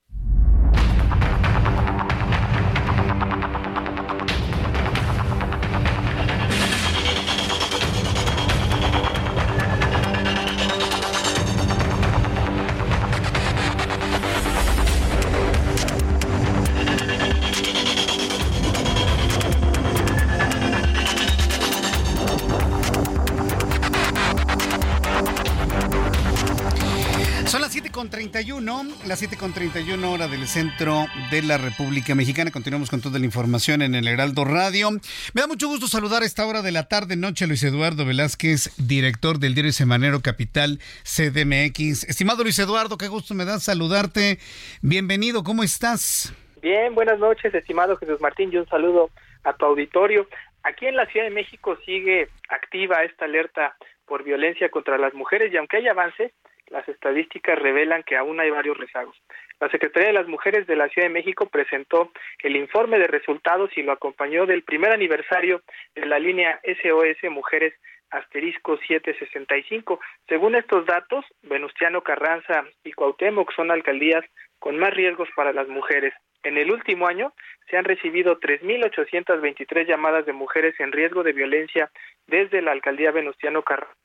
31, las 7 con 31 hora del centro de la República Mexicana. Continuamos con toda la información en el Heraldo Radio. Me da mucho gusto saludar a esta hora de la tarde, noche, Luis Eduardo Velázquez, director del diario Semanero Capital CDMX. Estimado Luis Eduardo, qué gusto me da saludarte. Bienvenido, ¿cómo estás? Bien, buenas noches, estimado Jesús Martín, y un saludo a tu auditorio. Aquí en la Ciudad de México sigue activa esta alerta por violencia contra las mujeres y aunque hay avance, las estadísticas revelan que aún hay varios rezagos. La Secretaría de las Mujeres de la Ciudad de México presentó el informe de resultados y lo acompañó del primer aniversario de la línea SOS Mujeres asterisco 765. Según estos datos, Venustiano Carranza y Cuauhtémoc son alcaldías con más riesgos para las mujeres. En el último año se han recibido 3.823 llamadas de mujeres en riesgo de violencia desde la alcaldía Venustiano Carranza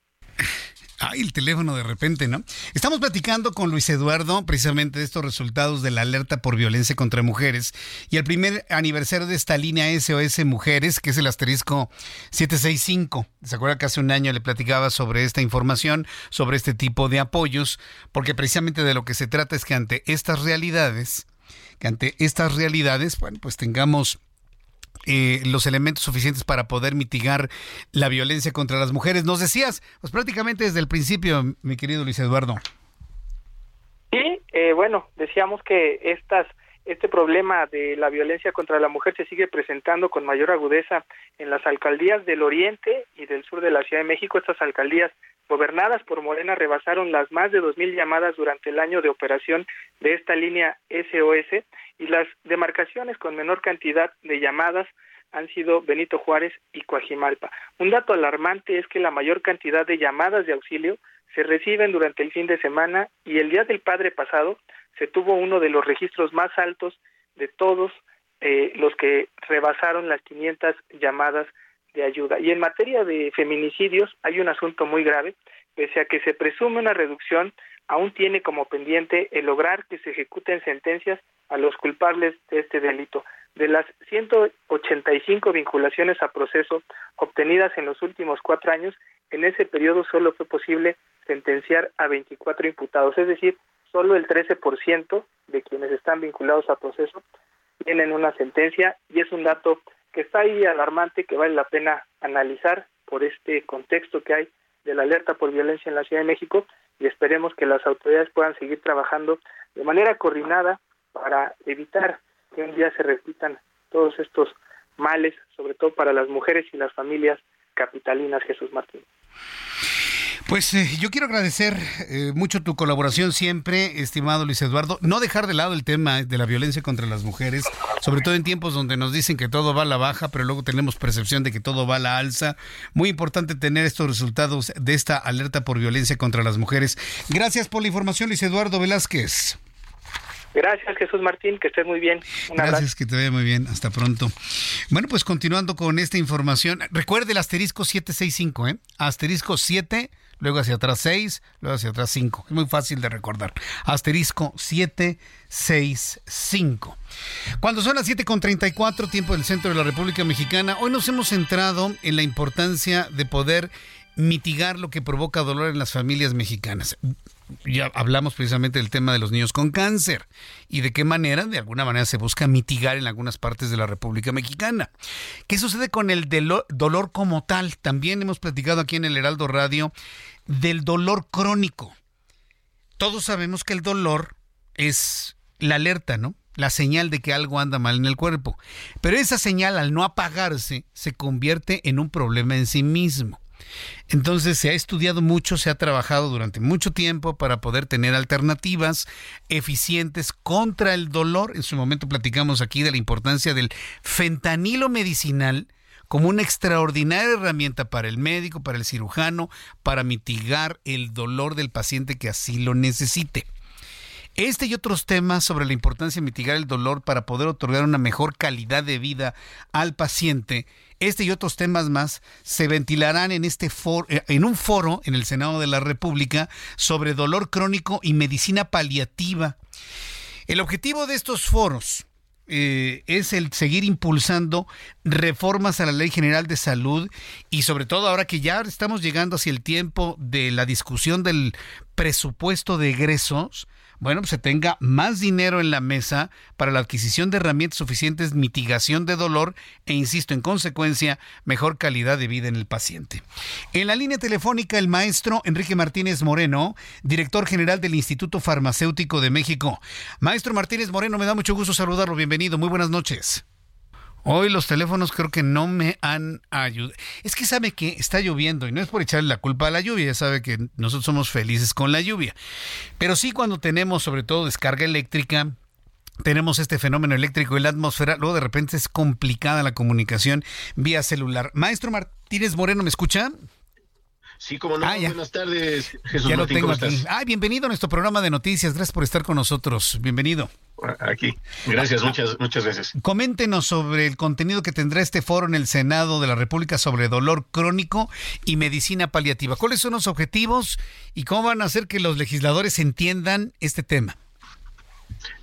Ay, el teléfono de repente, ¿no? Estamos platicando con Luis Eduardo precisamente de estos resultados de la alerta por violencia contra mujeres y el primer aniversario de esta línea SOS Mujeres, que es el asterisco 765. ¿Se acuerda que hace un año le platicaba sobre esta información, sobre este tipo de apoyos? Porque precisamente de lo que se trata es que ante estas realidades, que ante estas realidades, bueno, pues tengamos eh, los elementos suficientes para poder mitigar la violencia contra las mujeres. Nos decías, pues prácticamente desde el principio, mi querido Luis Eduardo. Sí, eh, bueno, decíamos que estas este problema de la violencia contra la mujer se sigue presentando con mayor agudeza en las alcaldías del oriente y del sur de la Ciudad de México. Estas alcaldías gobernadas por Morena rebasaron las más de dos mil llamadas durante el año de operación de esta línea SOS y las demarcaciones con menor cantidad de llamadas han sido Benito Juárez y Coajimalpa. Un dato alarmante es que la mayor cantidad de llamadas de auxilio se reciben durante el fin de semana y el día del padre pasado se tuvo uno de los registros más altos de todos eh, los que rebasaron las 500 llamadas de ayuda. Y en materia de feminicidios hay un asunto muy grave, pese a que se presume una reducción, aún tiene como pendiente el lograr que se ejecuten sentencias a los culpables de este delito. De las 185 vinculaciones a proceso obtenidas en los últimos cuatro años, en ese periodo solo fue posible sentenciar a 24 imputados, es decir, solo el 13% de quienes están vinculados a proceso tienen una sentencia y es un dato que está ahí alarmante que vale la pena analizar por este contexto que hay de la alerta por violencia en la Ciudad de México y esperemos que las autoridades puedan seguir trabajando de manera coordinada para evitar que un día se repitan todos estos males, sobre todo para las mujeres y las familias capitalinas, Jesús Martín. Pues eh, yo quiero agradecer eh, mucho tu colaboración siempre, estimado Luis Eduardo. No dejar de lado el tema de la violencia contra las mujeres, sobre todo en tiempos donde nos dicen que todo va a la baja, pero luego tenemos percepción de que todo va a la alza. Muy importante tener estos resultados de esta alerta por violencia contra las mujeres. Gracias por la información, Luis Eduardo Velázquez. Gracias, Jesús Martín, que estés muy bien. Gracias, que te vaya muy bien. Hasta pronto. Bueno, pues continuando con esta información, recuerde el asterisco 765, ¿eh? Asterisco 7, luego hacia atrás 6, luego hacia atrás 5. Es muy fácil de recordar. Asterisco 765. Cuando son las 7.34, tiempo del centro de la República Mexicana, hoy nos hemos centrado en la importancia de poder mitigar lo que provoca dolor en las familias mexicanas ya hablamos precisamente del tema de los niños con cáncer y de qué manera, de alguna manera, se busca mitigar en algunas partes de la República Mexicana. ¿Qué sucede con el dolor como tal? También hemos platicado aquí en el Heraldo Radio del dolor crónico. Todos sabemos que el dolor es la alerta, ¿no? La señal de que algo anda mal en el cuerpo. Pero esa señal, al no apagarse, se convierte en un problema en sí mismo. Entonces se ha estudiado mucho, se ha trabajado durante mucho tiempo para poder tener alternativas eficientes contra el dolor. En su momento platicamos aquí de la importancia del fentanilo medicinal como una extraordinaria herramienta para el médico, para el cirujano, para mitigar el dolor del paciente que así lo necesite. Este y otros temas sobre la importancia de mitigar el dolor para poder otorgar una mejor calidad de vida al paciente este y otros temas más se ventilarán en este foro, eh, en un foro en el Senado de la República sobre dolor crónico y medicina paliativa. El objetivo de estos foros eh, es el seguir impulsando reformas a la Ley General de Salud y sobre todo ahora que ya estamos llegando hacia el tiempo de la discusión del presupuesto de egresos, bueno, pues se tenga más dinero en la mesa para la adquisición de herramientas suficientes, mitigación de dolor e, insisto, en consecuencia, mejor calidad de vida en el paciente. En la línea telefónica, el maestro Enrique Martínez Moreno, director general del Instituto Farmacéutico de México. Maestro Martínez Moreno, me da mucho gusto saludarlo. Bienvenido. Muy buenas noches. Hoy los teléfonos creo que no me han ayudado. Es que sabe que está lloviendo y no es por echarle la culpa a la lluvia, ya sabe que nosotros somos felices con la lluvia. Pero sí cuando tenemos sobre todo descarga eléctrica, tenemos este fenómeno eléctrico en la atmósfera, luego de repente es complicada la comunicación vía celular. Maestro Martínez Moreno, ¿me escucha? Sí, como no. Ah, Buenas tardes, Jesús ya lo tengo aquí. Ah, bienvenido a nuestro programa de noticias. Gracias por estar con nosotros. Bienvenido. Aquí. Gracias, muchas, muchas gracias. Coméntenos sobre el contenido que tendrá este foro en el Senado de la República sobre dolor crónico y medicina paliativa. ¿Cuáles son los objetivos y cómo van a hacer que los legisladores entiendan este tema?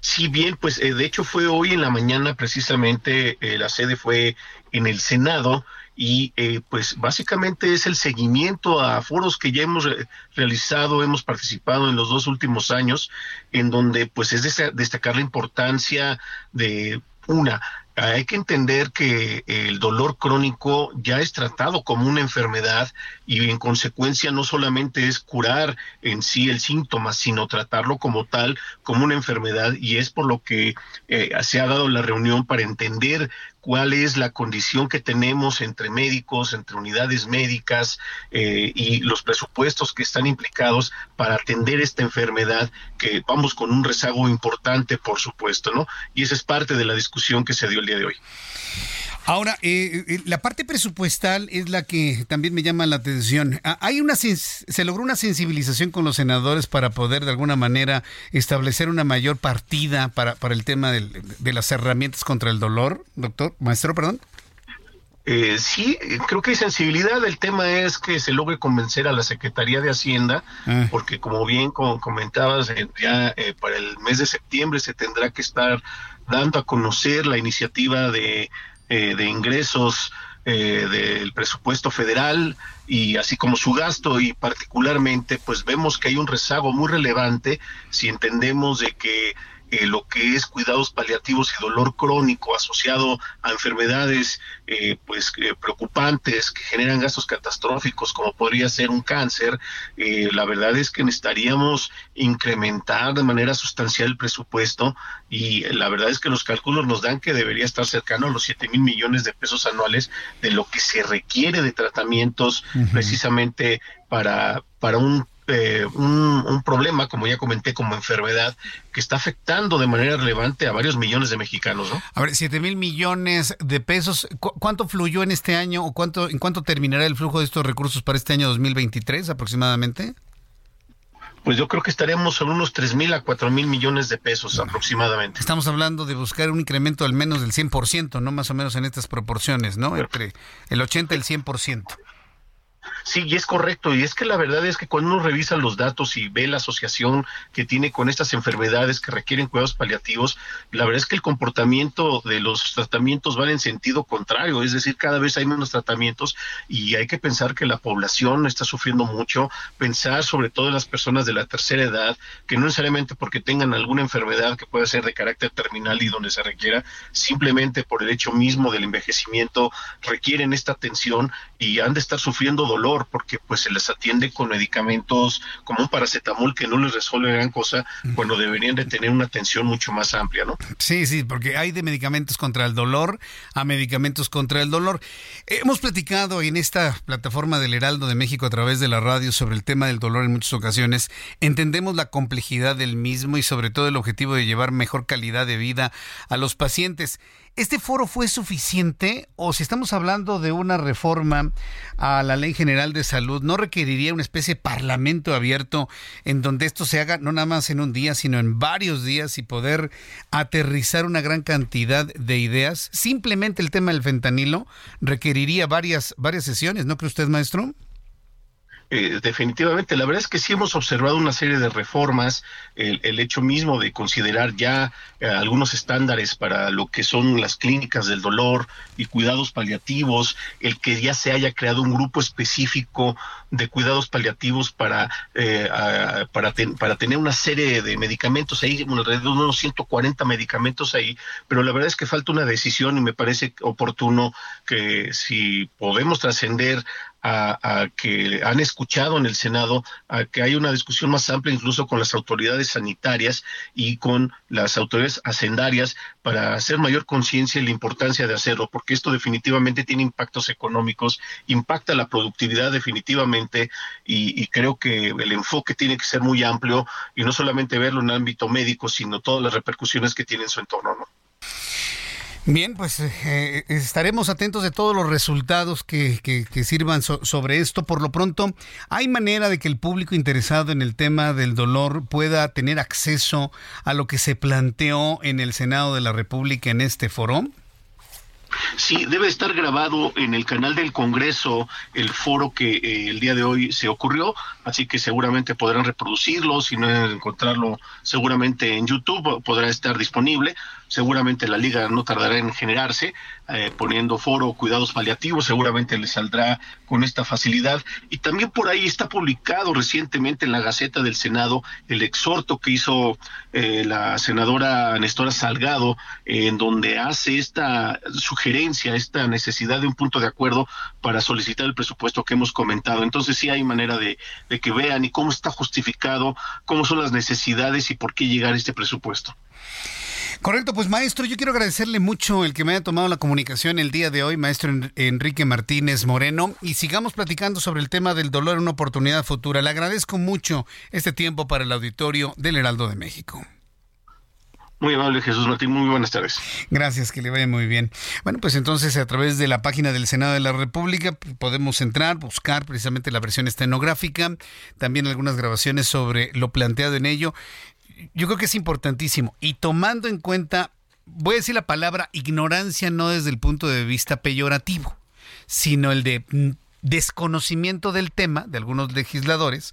Sí, bien, pues eh, de hecho fue hoy en la mañana precisamente, eh, la sede fue en el Senado y eh, pues básicamente es el seguimiento a foros que ya hemos realizado, hemos participado en los dos últimos años, en donde pues es destacar la importancia de una, hay que entender que el dolor crónico ya es tratado como una enfermedad y en consecuencia no solamente es curar en sí el síntoma, sino tratarlo como tal, como una enfermedad y es por lo que eh, se ha dado la reunión para entender cuál es la condición que tenemos entre médicos, entre unidades médicas eh, y los presupuestos que están implicados para atender esta enfermedad, que vamos con un rezago importante, por supuesto, ¿no? Y esa es parte de la discusión que se dio el día de hoy. Ahora, eh, eh, la parte presupuestal es la que también me llama la atención. Ah, hay una se logró una sensibilización con los senadores para poder de alguna manera establecer una mayor partida para, para el tema de las herramientas contra el dolor, doctor, maestro, perdón. Eh, sí, creo que hay sensibilidad. El tema es que se logre convencer a la Secretaría de Hacienda, ah. porque como bien comentabas, ya para el mes de septiembre se tendrá que estar dando a conocer la iniciativa de, eh, de ingresos eh, del presupuesto federal y así como su gasto. Y particularmente pues vemos que hay un rezago muy relevante si entendemos de que eh, lo que es cuidados paliativos y dolor crónico asociado a enfermedades eh, pues eh, preocupantes que generan gastos catastróficos como podría ser un cáncer, la verdad es que necesitaríamos incrementar de manera sustancial el presupuesto y la verdad es que los cálculos nos dan que debería estar cercano a los 7 mil millones de pesos anuales de lo que se requiere de tratamientos precisamente para, para un eh, un, problema, como ya comenté, como enfermedad, que está afectando de manera relevante a varios millones de mexicanos, ¿no? A ver, 7 mil millones de pesos, ¿cuánto fluyó en este año o cuánto, en cuánto terminará el flujo de estos recursos para este año 2023 aproximadamente? Pues yo creo que estaremos sobre unos 3 mil a 4 mil millones de pesos aproximadamente. Estamos hablando de buscar un incremento al menos del 100%, ¿no? Más o menos en estas proporciones, ¿no? Entre el 80 y el 100%. Sí, y es correcto. Y es que la verdad es que cuando uno revisa los datos y ve la asociación que tiene con estas enfermedades que requieren cuidados paliativos, la verdad es que el comportamiento de los tratamientos va en sentido contrario. Es decir, cada vez hay menos tratamientos y hay que pensar que la población está sufriendo mucho. Pensar sobre todo en las personas de la tercera edad, que no necesariamente porque tengan alguna enfermedad que pueda ser de carácter terminal y donde se requiera, simplemente por el hecho mismo del envejecimiento, requieren esta atención y han de estar sufriendo dolor porque pues se les atiende con medicamentos como un paracetamol que no les resuelve gran cosa cuando deberían de tener una atención mucho más amplia, ¿no? Sí, sí, porque hay de medicamentos contra el dolor a medicamentos contra el dolor. Hemos platicado en esta plataforma del Heraldo de México a través de la radio sobre el tema del dolor en muchas ocasiones. Entendemos la complejidad del mismo y sobre todo el objetivo de llevar mejor calidad de vida a los pacientes. ¿Este foro fue suficiente o si estamos hablando de una reforma a la Ley General de Salud, no requeriría una especie de parlamento abierto en donde esto se haga no nada más en un día, sino en varios días y poder aterrizar una gran cantidad de ideas? Simplemente el tema del fentanilo requeriría varias, varias sesiones, ¿no cree usted, maestro? Eh, definitivamente, la verdad es que sí hemos observado una serie de reformas, el, hecho mismo de considerar ya eh, algunos estándares para lo que son las clínicas del dolor y cuidados paliativos, el que ya se haya creado un grupo específico de cuidados paliativos para, eh, para, para tener una serie de medicamentos ahí, alrededor de unos 140 medicamentos ahí, pero la verdad es que falta una decisión y me parece oportuno que si podemos trascender a, que han escuchado en el Senado, a que hay una discusión más amplia incluso con las autoridades sanitarias y con las autoridades hacendarias para hacer mayor conciencia de la importancia de hacerlo, porque esto definitivamente tiene impactos económicos, impacta la productividad definitivamente y, creo que el enfoque tiene que ser muy amplio y no solamente verlo en el ámbito médico, sino todas las repercusiones que tiene en su entorno. ¿no? Bien, pues eh, estaremos atentos de todos los resultados que, sirvan sobre esto. Por lo pronto, ¿hay manera de que el público interesado en el tema del dolor pueda tener acceso a lo que se planteó en el Senado de la República en este foro? Sí, debe estar grabado en el canal del Congreso el foro que eh, el día de hoy se ocurrió, así que seguramente podrán reproducirlo, si no encontrarlo seguramente en YouTube podrá estar disponible seguramente la liga no tardará en generarse, eh, poniendo foro cuidados paliativos, seguramente le saldrá con esta facilidad. Y también por ahí está publicado recientemente en la Gaceta del Senado el exhorto que hizo eh, la senadora Nestora Salgado, en donde hace esta sugerencia, esta necesidad de un punto de acuerdo para solicitar el presupuesto que hemos comentado. Entonces sí hay manera de, de que vean y cómo está justificado, cómo son las necesidades y por qué llegar a este presupuesto. Correcto, pues maestro, yo quiero agradecerle mucho el que me haya tomado la comunicación el día de hoy, maestro Enrique Martínez Moreno, y sigamos platicando sobre el tema del dolor en una oportunidad futura. Le agradezco mucho este tiempo para el auditorio del Heraldo de México. Muy amable Jesús Martín, muy buenas tardes. Gracias, que le vaya muy bien. Bueno, pues entonces a través de la página del Senado de la República podemos entrar, buscar precisamente la versión estenográfica, también algunas grabaciones sobre lo planteado en ello yo creo que es importantísimo. Y tomando en cuenta, voy a decir la palabra ignorancia no desde el punto de vista peyorativo, sino el de mm, desconocimiento del tema de algunos legisladores,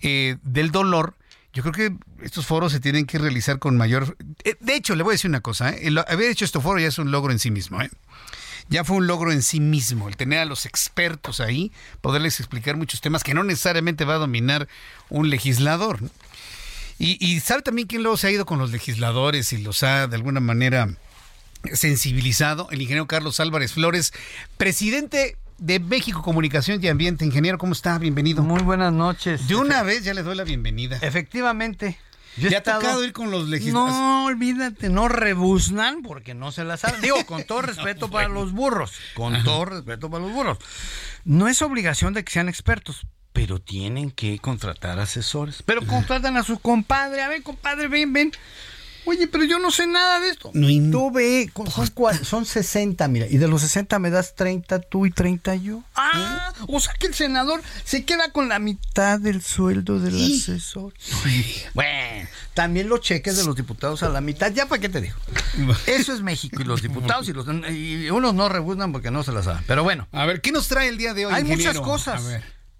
eh, del dolor, yo creo que estos foros se tienen que realizar con mayor... Eh, de hecho, le voy a decir una cosa, ¿eh? haber hecho este foro ya es un logro en sí mismo. ¿eh? Ya fue un logro en sí mismo, el tener a los expertos ahí, poderles explicar muchos temas que no necesariamente va a dominar un legislador. Y, y sabe también quién luego se ha ido con los legisladores y los ha de alguna manera sensibilizado, el ingeniero Carlos Álvarez Flores, presidente de México Comunicación y Ambiente. Ingeniero, ¿cómo está? Bienvenido. Muy buenas noches. De una vez ya le doy la bienvenida. Efectivamente. ya ha tocado ir con los legisladores. No, olvídate, no rebuznan porque no se las saben. Digo, con todo respeto para los burros. Con todo respeto para los burros. No es obligación de que sean expertos, pero tienen que contratar asesores. Pero contratan a su compadre. A ver, compadre, ven, ven. Oye, pero yo no sé nada de esto. No, tú ve, son, son 60, mira, y de los 60 me das 30 tú y 30 yo. Ah, o sea que el senador se queda con la mitad del sueldo del asesor. Bueno, también los cheques de los diputados a la mitad, ya para qué te digo. Eso es México y los diputados y los y unos no rebuznan porque no se las saben. Pero bueno. A ver, ¿qué nos trae el día de hoy? Hay muchas cosas.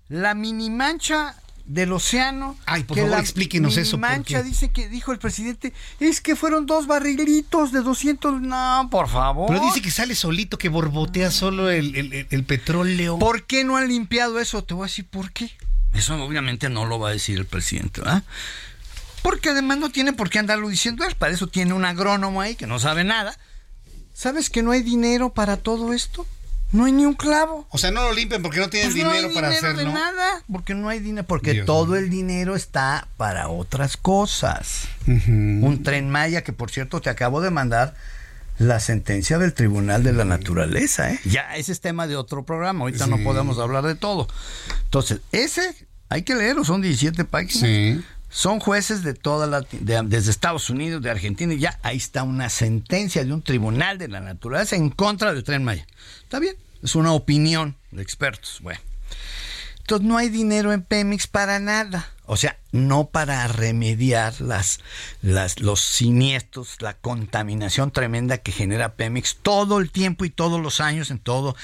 La minimancha del océano. Ay, por favor, explíquenos eso. Mancha dice que dijo el presidente, es que fueron dos barrilitos de 200. No, por favor. Pero dice que sale solito, que borbotea solo el, petróleo. ¿Por qué no han limpiado eso? Te voy a decir por qué. Eso obviamente no lo va a decir el presidente, ¿verdad? Porque además no tiene por qué andarlo diciendo él. Para eso tiene un agrónomo ahí que no sabe nada. ¿Sabes que no hay dinero para todo esto? No hay ni un clavo. O sea, no lo limpian porque no tienen pues dinero para hacerlo. De nada, porque no hay dinero, porque todo el dinero está para otras cosas. Un tren Maya que por cierto te acabo de mandar la sentencia del Tribunal de la Naturaleza, ¿eh? Ya ese es tema de otro programa, ahorita no podemos hablar de todo. Entonces, ese hay que leerlo, son 17 páginas. Son jueces de toda la desde Estados Unidos, de Argentina y ya ahí está una sentencia de un tribunal de la naturaleza en contra del Tren Maya. Está bien, es una opinión de expertos. Bueno. Entonces no hay dinero en Pemex para nada. O sea, no para remediar las, las, los siniestros, la contaminación tremenda que genera Pemex todo el tiempo y todos los años en todo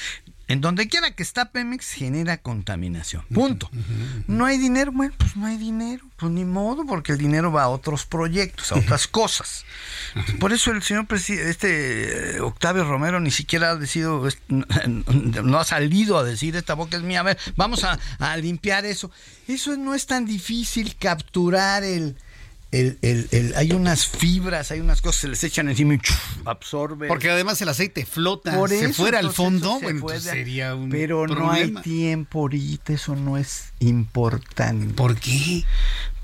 en donde quiera que está Pemex genera contaminación. Punto. No hay dinero, bueno, pues no hay dinero. Pues ni modo, porque el dinero va a otros proyectos, a otras cosas. Por eso el señor presidente, este eh, Octavio Romero ni siquiera ha decidido, no ha salido a decir esta boca es mía. A ver, vamos a, a limpiar eso. Eso no es tan difícil capturar el, el, el, el, hay unas fibras, hay unas cosas que se les echan encima y absorbe. Porque además el aceite flota, Por se fuera al fondo, bueno, sería un Pero no hay tiempo ahorita, eso no es importante. ¿Por qué?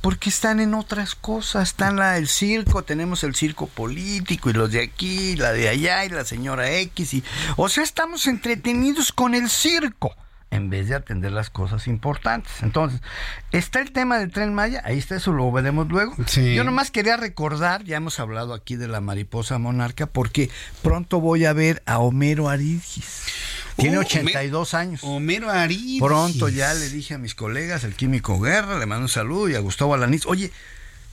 Porque están en otras cosas, están la, el circo, tenemos el circo político y los de aquí, la de allá y la señora X y o sea, estamos entretenidos con el circo en vez de atender las cosas importantes. Entonces, está el tema del tren Maya, ahí está, eso lo veremos luego. Yo nomás quería recordar, ya hemos hablado aquí de la mariposa monarca, porque pronto voy a ver a Homero Aridgis. Tiene 82 años. Homero Aridgis. Pronto ya le dije a mis colegas, el químico Guerra, le mando un saludo y a Gustavo Alaniz, oye,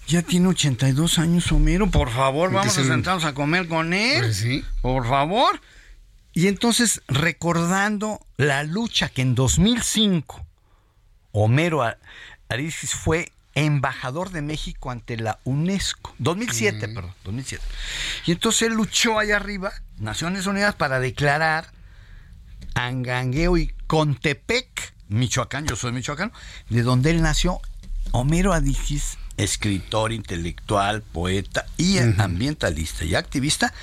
ya tiene 82 años Homero, por favor, vamos a sentarnos a comer con él. Pues sí. Por favor. Y entonces, recordando la lucha que en 2005 Homero Aridgis fue embajador de México ante la UNESCO. 2007, perdón, 2007. Y entonces él luchó allá arriba, Naciones Unidas, para declarar Angangueo y Contepec, Michoacán, yo soy michoacano, de donde él nació, Homero Aridgis, escritor, intelectual, poeta y ambientalista y activista,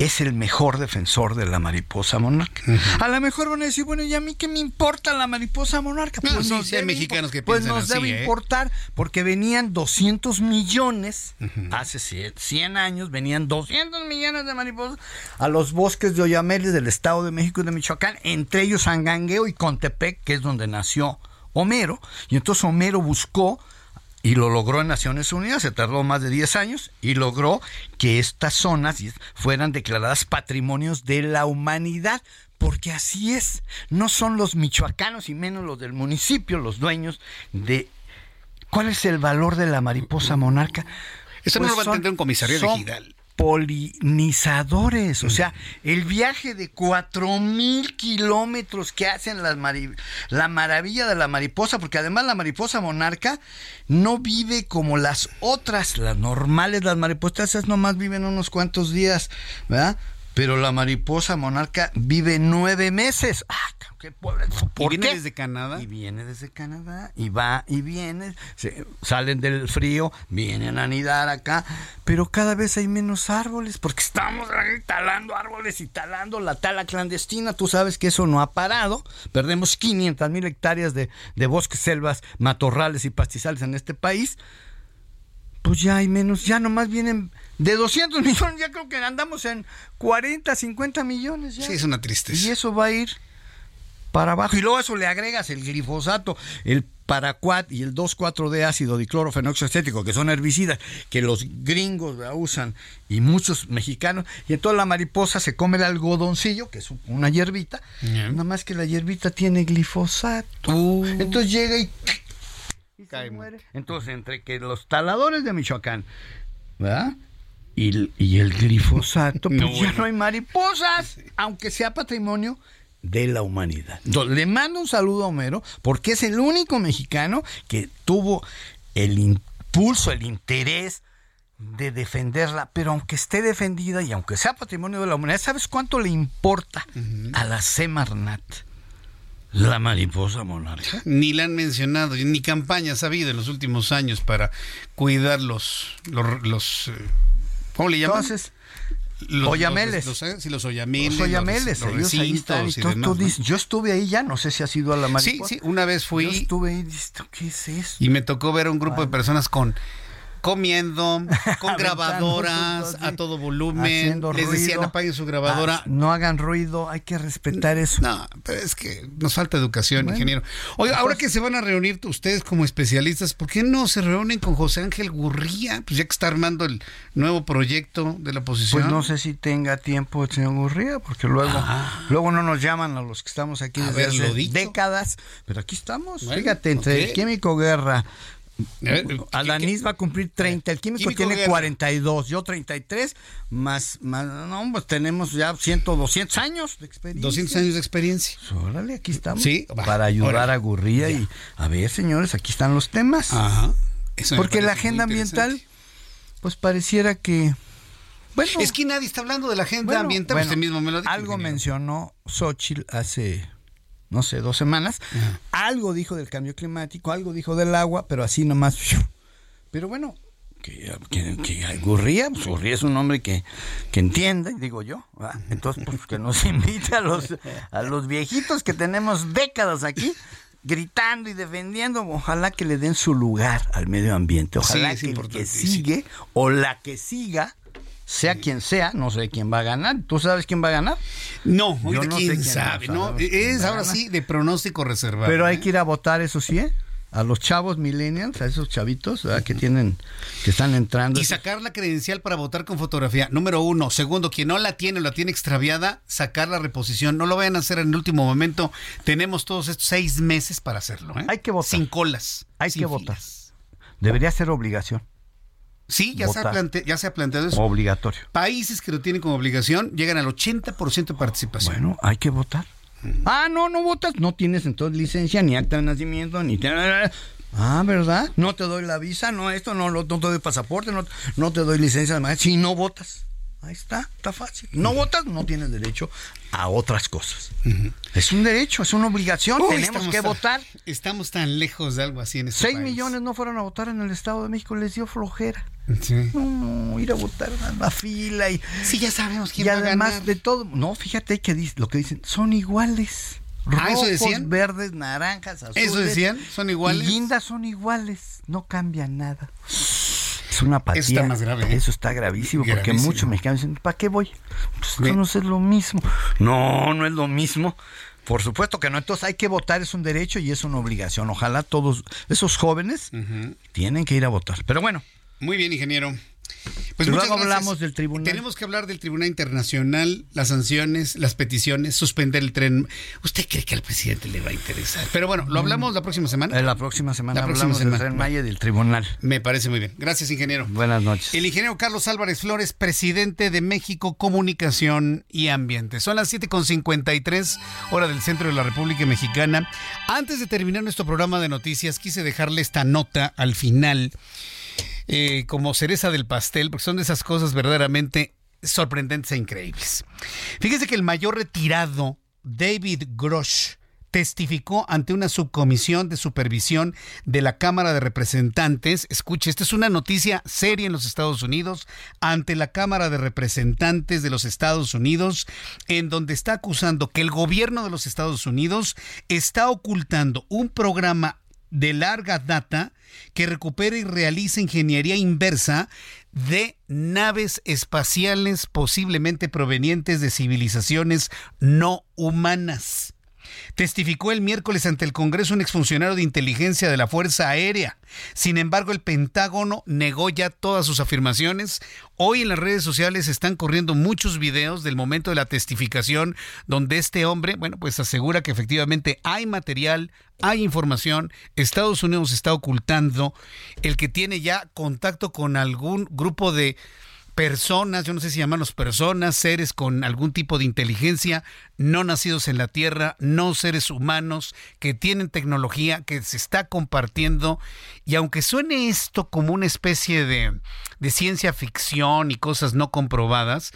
es el mejor defensor de la mariposa monarca. A lo mejor van a decir, bueno, ¿y a mí qué me importa la mariposa monarca? Pues no, hay mexicanos que Pues nos debe ¿eh? importar, porque venían 200 millones, hace 100 años, venían 200 millones de mariposas a los bosques de Oyameles del Estado de México y de Michoacán, entre ellos Angangueo y Contepec, que es donde nació Homero. Y entonces Homero buscó y lo logró en Naciones Unidas, se tardó más de 10 años y logró que estas zonas fueran declaradas patrimonios de la humanidad, porque así es, no son los michoacanos y menos los del municipio los dueños de... ¿Cuál es el valor de la mariposa monarca? Eso no lo va a pues entender un comisario de polinizadores. O sea, el viaje de cuatro mil kilómetros que hacen las la maravilla de la mariposa, porque además la mariposa monarca no vive como las otras, las normales, las mariposas, esas nomás viven unos cuantos días, ¿verdad? Pero la mariposa monarca vive nueve meses. ¡Ah, qué pobre! ¿Y viene desde Canadá? Y viene desde Canadá, y va y viene. salen del frío, vienen a anidar acá, pero cada vez hay menos árboles, porque estamos talando árboles y talando la tala clandestina. Tú sabes que eso no ha parado. Perdemos 500 mil hectáreas de, de bosques, selvas, matorrales y pastizales en este país pues ya hay menos, ya nomás vienen de 200 millones, ya creo que andamos en 40, 50 millones ya. Sí, es una tristeza. Y eso va a ir para abajo. Y luego a eso le agregas el glifosato, el paraquat y el 2,4-D ácido diclorofenoxacético, que son herbicidas que los gringos usan y muchos mexicanos. Y entonces la mariposa se come el algodoncillo, que es una hierbita, nada más que la hierbita tiene glifosato. Uh. Entonces llega y entonces, entre que los taladores de Michoacán, ¿verdad? Y, el glifosato, pues ya no hay mariposas, aunque sea patrimonio de la humanidad. Entonces, le mando un saludo a Homero, porque es el único mexicano que tuvo el impulso, el interés de defenderla, pero aunque esté defendida y aunque sea patrimonio de la humanidad, ¿sabes cuánto le importa a la Semarnat? La mariposa monarca. Ni la han mencionado, ni campañas ha habido en los últimos años para cuidar los, los, eh, ¿cómo le llaman? Entonces, los, oyameles. Los, los, sí, los oyameles. Los oyameles, ellos ahí están. Y tú, dices, yo estuve ahí ya, no sé si has ido a la mariposa. Sí, sí, una vez fui. Yo estuve ahí, ¿qué es eso? Y me tocó ver a un grupo de personas con comiendo, con grabadoras a todo volumen. Les decían apaguen su grabadora. Ah, no hagan ruido, hay que respetar eso. No, pero es que nos falta educación, ingeniero. Oiga, ahora que se van a reunir ustedes como especialistas, ¿por qué no se reúnen con José Ángel Gurría? Pues ya que está armando el nuevo proyecto de la oposición. Pues no sé si tenga tiempo el señor Gurría, porque luego, ah. luego no nos llaman a los que estamos aquí desde décadas. Pero aquí estamos, fíjate, entre el Químico Guerra, Alanis va a cumplir 30, el químico, tiene 42, yo 33, más, más, no, pues tenemos ya 100, 200 años de experiencia. 200 años de experiencia. Pues órale, aquí estamos. Sí, para ayudar a Gurría y a ver, señores, aquí están los temas. Ajá. Porque la agenda ambiental, pues pareciera que... Bueno, es que nadie está hablando de la agenda ambiental, usted mismo me lo dijo. Algo mencionó Xochitl hace no sé, dos semanas, algo dijo del cambio climático, algo dijo del agua, pero así nomás. Pero bueno, que, que, Gurría, pues Gurría es un hombre que, que entiende, digo yo. Entonces, pues que nos invite a los, a los viejitos que tenemos décadas aquí gritando y defendiendo, ojalá que le den su lugar al medio ambiente, ojalá que el que sigue o la que siga sea quien sea, no sé quién va a ganar. ¿Tú sabes quién va a ganar? No, no quién, sabe, ¿no? Es ahora sí de pronóstico reservado. Pero hay ¿eh? que ir a votar, eso sí, ¿eh? a los chavos millennials, a esos chavitos que tienen, que están entrando. Y sacar la credencial para votar con fotografía, número uno. Segundo, quien no la tiene o la tiene extraviada, sacar la reposición. No lo vayan a hacer en el último momento. Tenemos todos estos seis meses para hacerlo. ¿eh? Hay que votar. Sin colas. Hay que votar. Debería ser obligación. Sí, ya se, ha ya se ha planteado eso. Obligatorio. Países que lo tienen como obligación llegan al 80% de participación. Bueno, hay que votar. Ah, no, no votas, no tienes entonces licencia, ni acta de nacimiento, ni... Ah, ¿verdad? No te doy la visa, no esto, no, no te doy pasaporte, no, no te doy licencia de si no votas. Ahí está, está fácil. No votas, no tienes derecho a otras cosas. Es un derecho, es una obligación, tenemos que votar. Estamos tan lejos de algo así en este Seis millones no fueron a votar en el Estado de México, les dio flojera. No, ir a votar a la fila y... Sí, ya sabemos quién va a ganar. de todo... No, fíjate que lo que dicen, son iguales. ah, eso decían. verdes, naranjas, azules. Eso decían, son iguales. Y guindas son iguales, no cambia nada es una apatía. Eso está más grave. ¿eh? Eso está gravísimo, porque muchos mexicanos dicen, ¿para qué voy? Pues no es lo mismo. No, no es lo mismo. Por supuesto que no. Entonces hay que votar, es un derecho y es una obligación. Ojalá todos esos jóvenes tienen que ir a votar. Pero bueno. Muy bien, ingeniero. Pues luego hablamos del tribunal. Tenemos que hablar del Tribunal Internacional, las sanciones, las peticiones, suspender el tren. ¿Usted cree que al presidente le va a interesar? Pero bueno, lo hablamos la próxima semana. Eh, la próxima semana la hablamos del tren Maya y del tribunal. Me parece muy bien. Gracias, ingeniero. Buenas noches. El ingeniero Carlos Álvarez Flores, presidente de México Comunicación y Ambiente. Son las 7.53 hora del centro de la República Mexicana. Antes de terminar nuestro programa de noticias, quise dejarle esta nota al final eh, como cereza del pastel, porque son de esas cosas verdaderamente sorprendentes e increíbles. Fíjese que el mayor retirado, David Grosh, testificó ante una subcomisión de supervisión de la Cámara de Representantes. Escuche, esta es una noticia seria en los Estados Unidos, ante la Cámara de Representantes de los Estados Unidos, en donde está acusando que el gobierno de los Estados Unidos está ocultando un programa de larga data que recupere y realice ingeniería inversa de naves espaciales posiblemente provenientes de civilizaciones no humanas. Testificó el miércoles ante el Congreso un exfuncionario de inteligencia de la Fuerza Aérea. Sin embargo, el Pentágono negó ya todas sus afirmaciones. Hoy en las redes sociales están corriendo muchos videos del momento de la testificación donde este hombre, bueno, pues asegura que efectivamente hay material, hay información, Estados Unidos está ocultando el que tiene ya contacto con algún grupo de personas, yo no sé si llamarlos personas, seres con algún tipo de inteligencia, no nacidos en la Tierra, no seres humanos, que tienen tecnología, que se está compartiendo. Y aunque suene esto como una especie de, de ciencia ficción y cosas no comprobadas,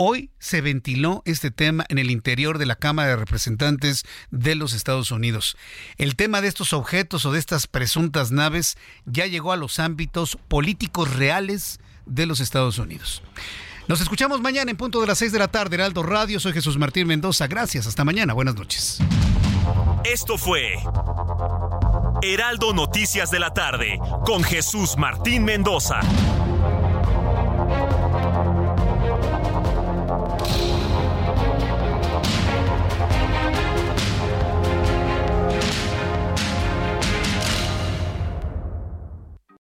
Hoy se ventiló este tema en el interior de la Cámara de Representantes de los Estados Unidos. El tema de estos objetos o de estas presuntas naves ya llegó a los ámbitos políticos reales de los Estados Unidos. Nos escuchamos mañana en punto de las 6 de la tarde, Heraldo Radio. Soy Jesús Martín Mendoza. Gracias. Hasta mañana. Buenas noches. Esto fue Heraldo Noticias de la tarde con Jesús Martín Mendoza.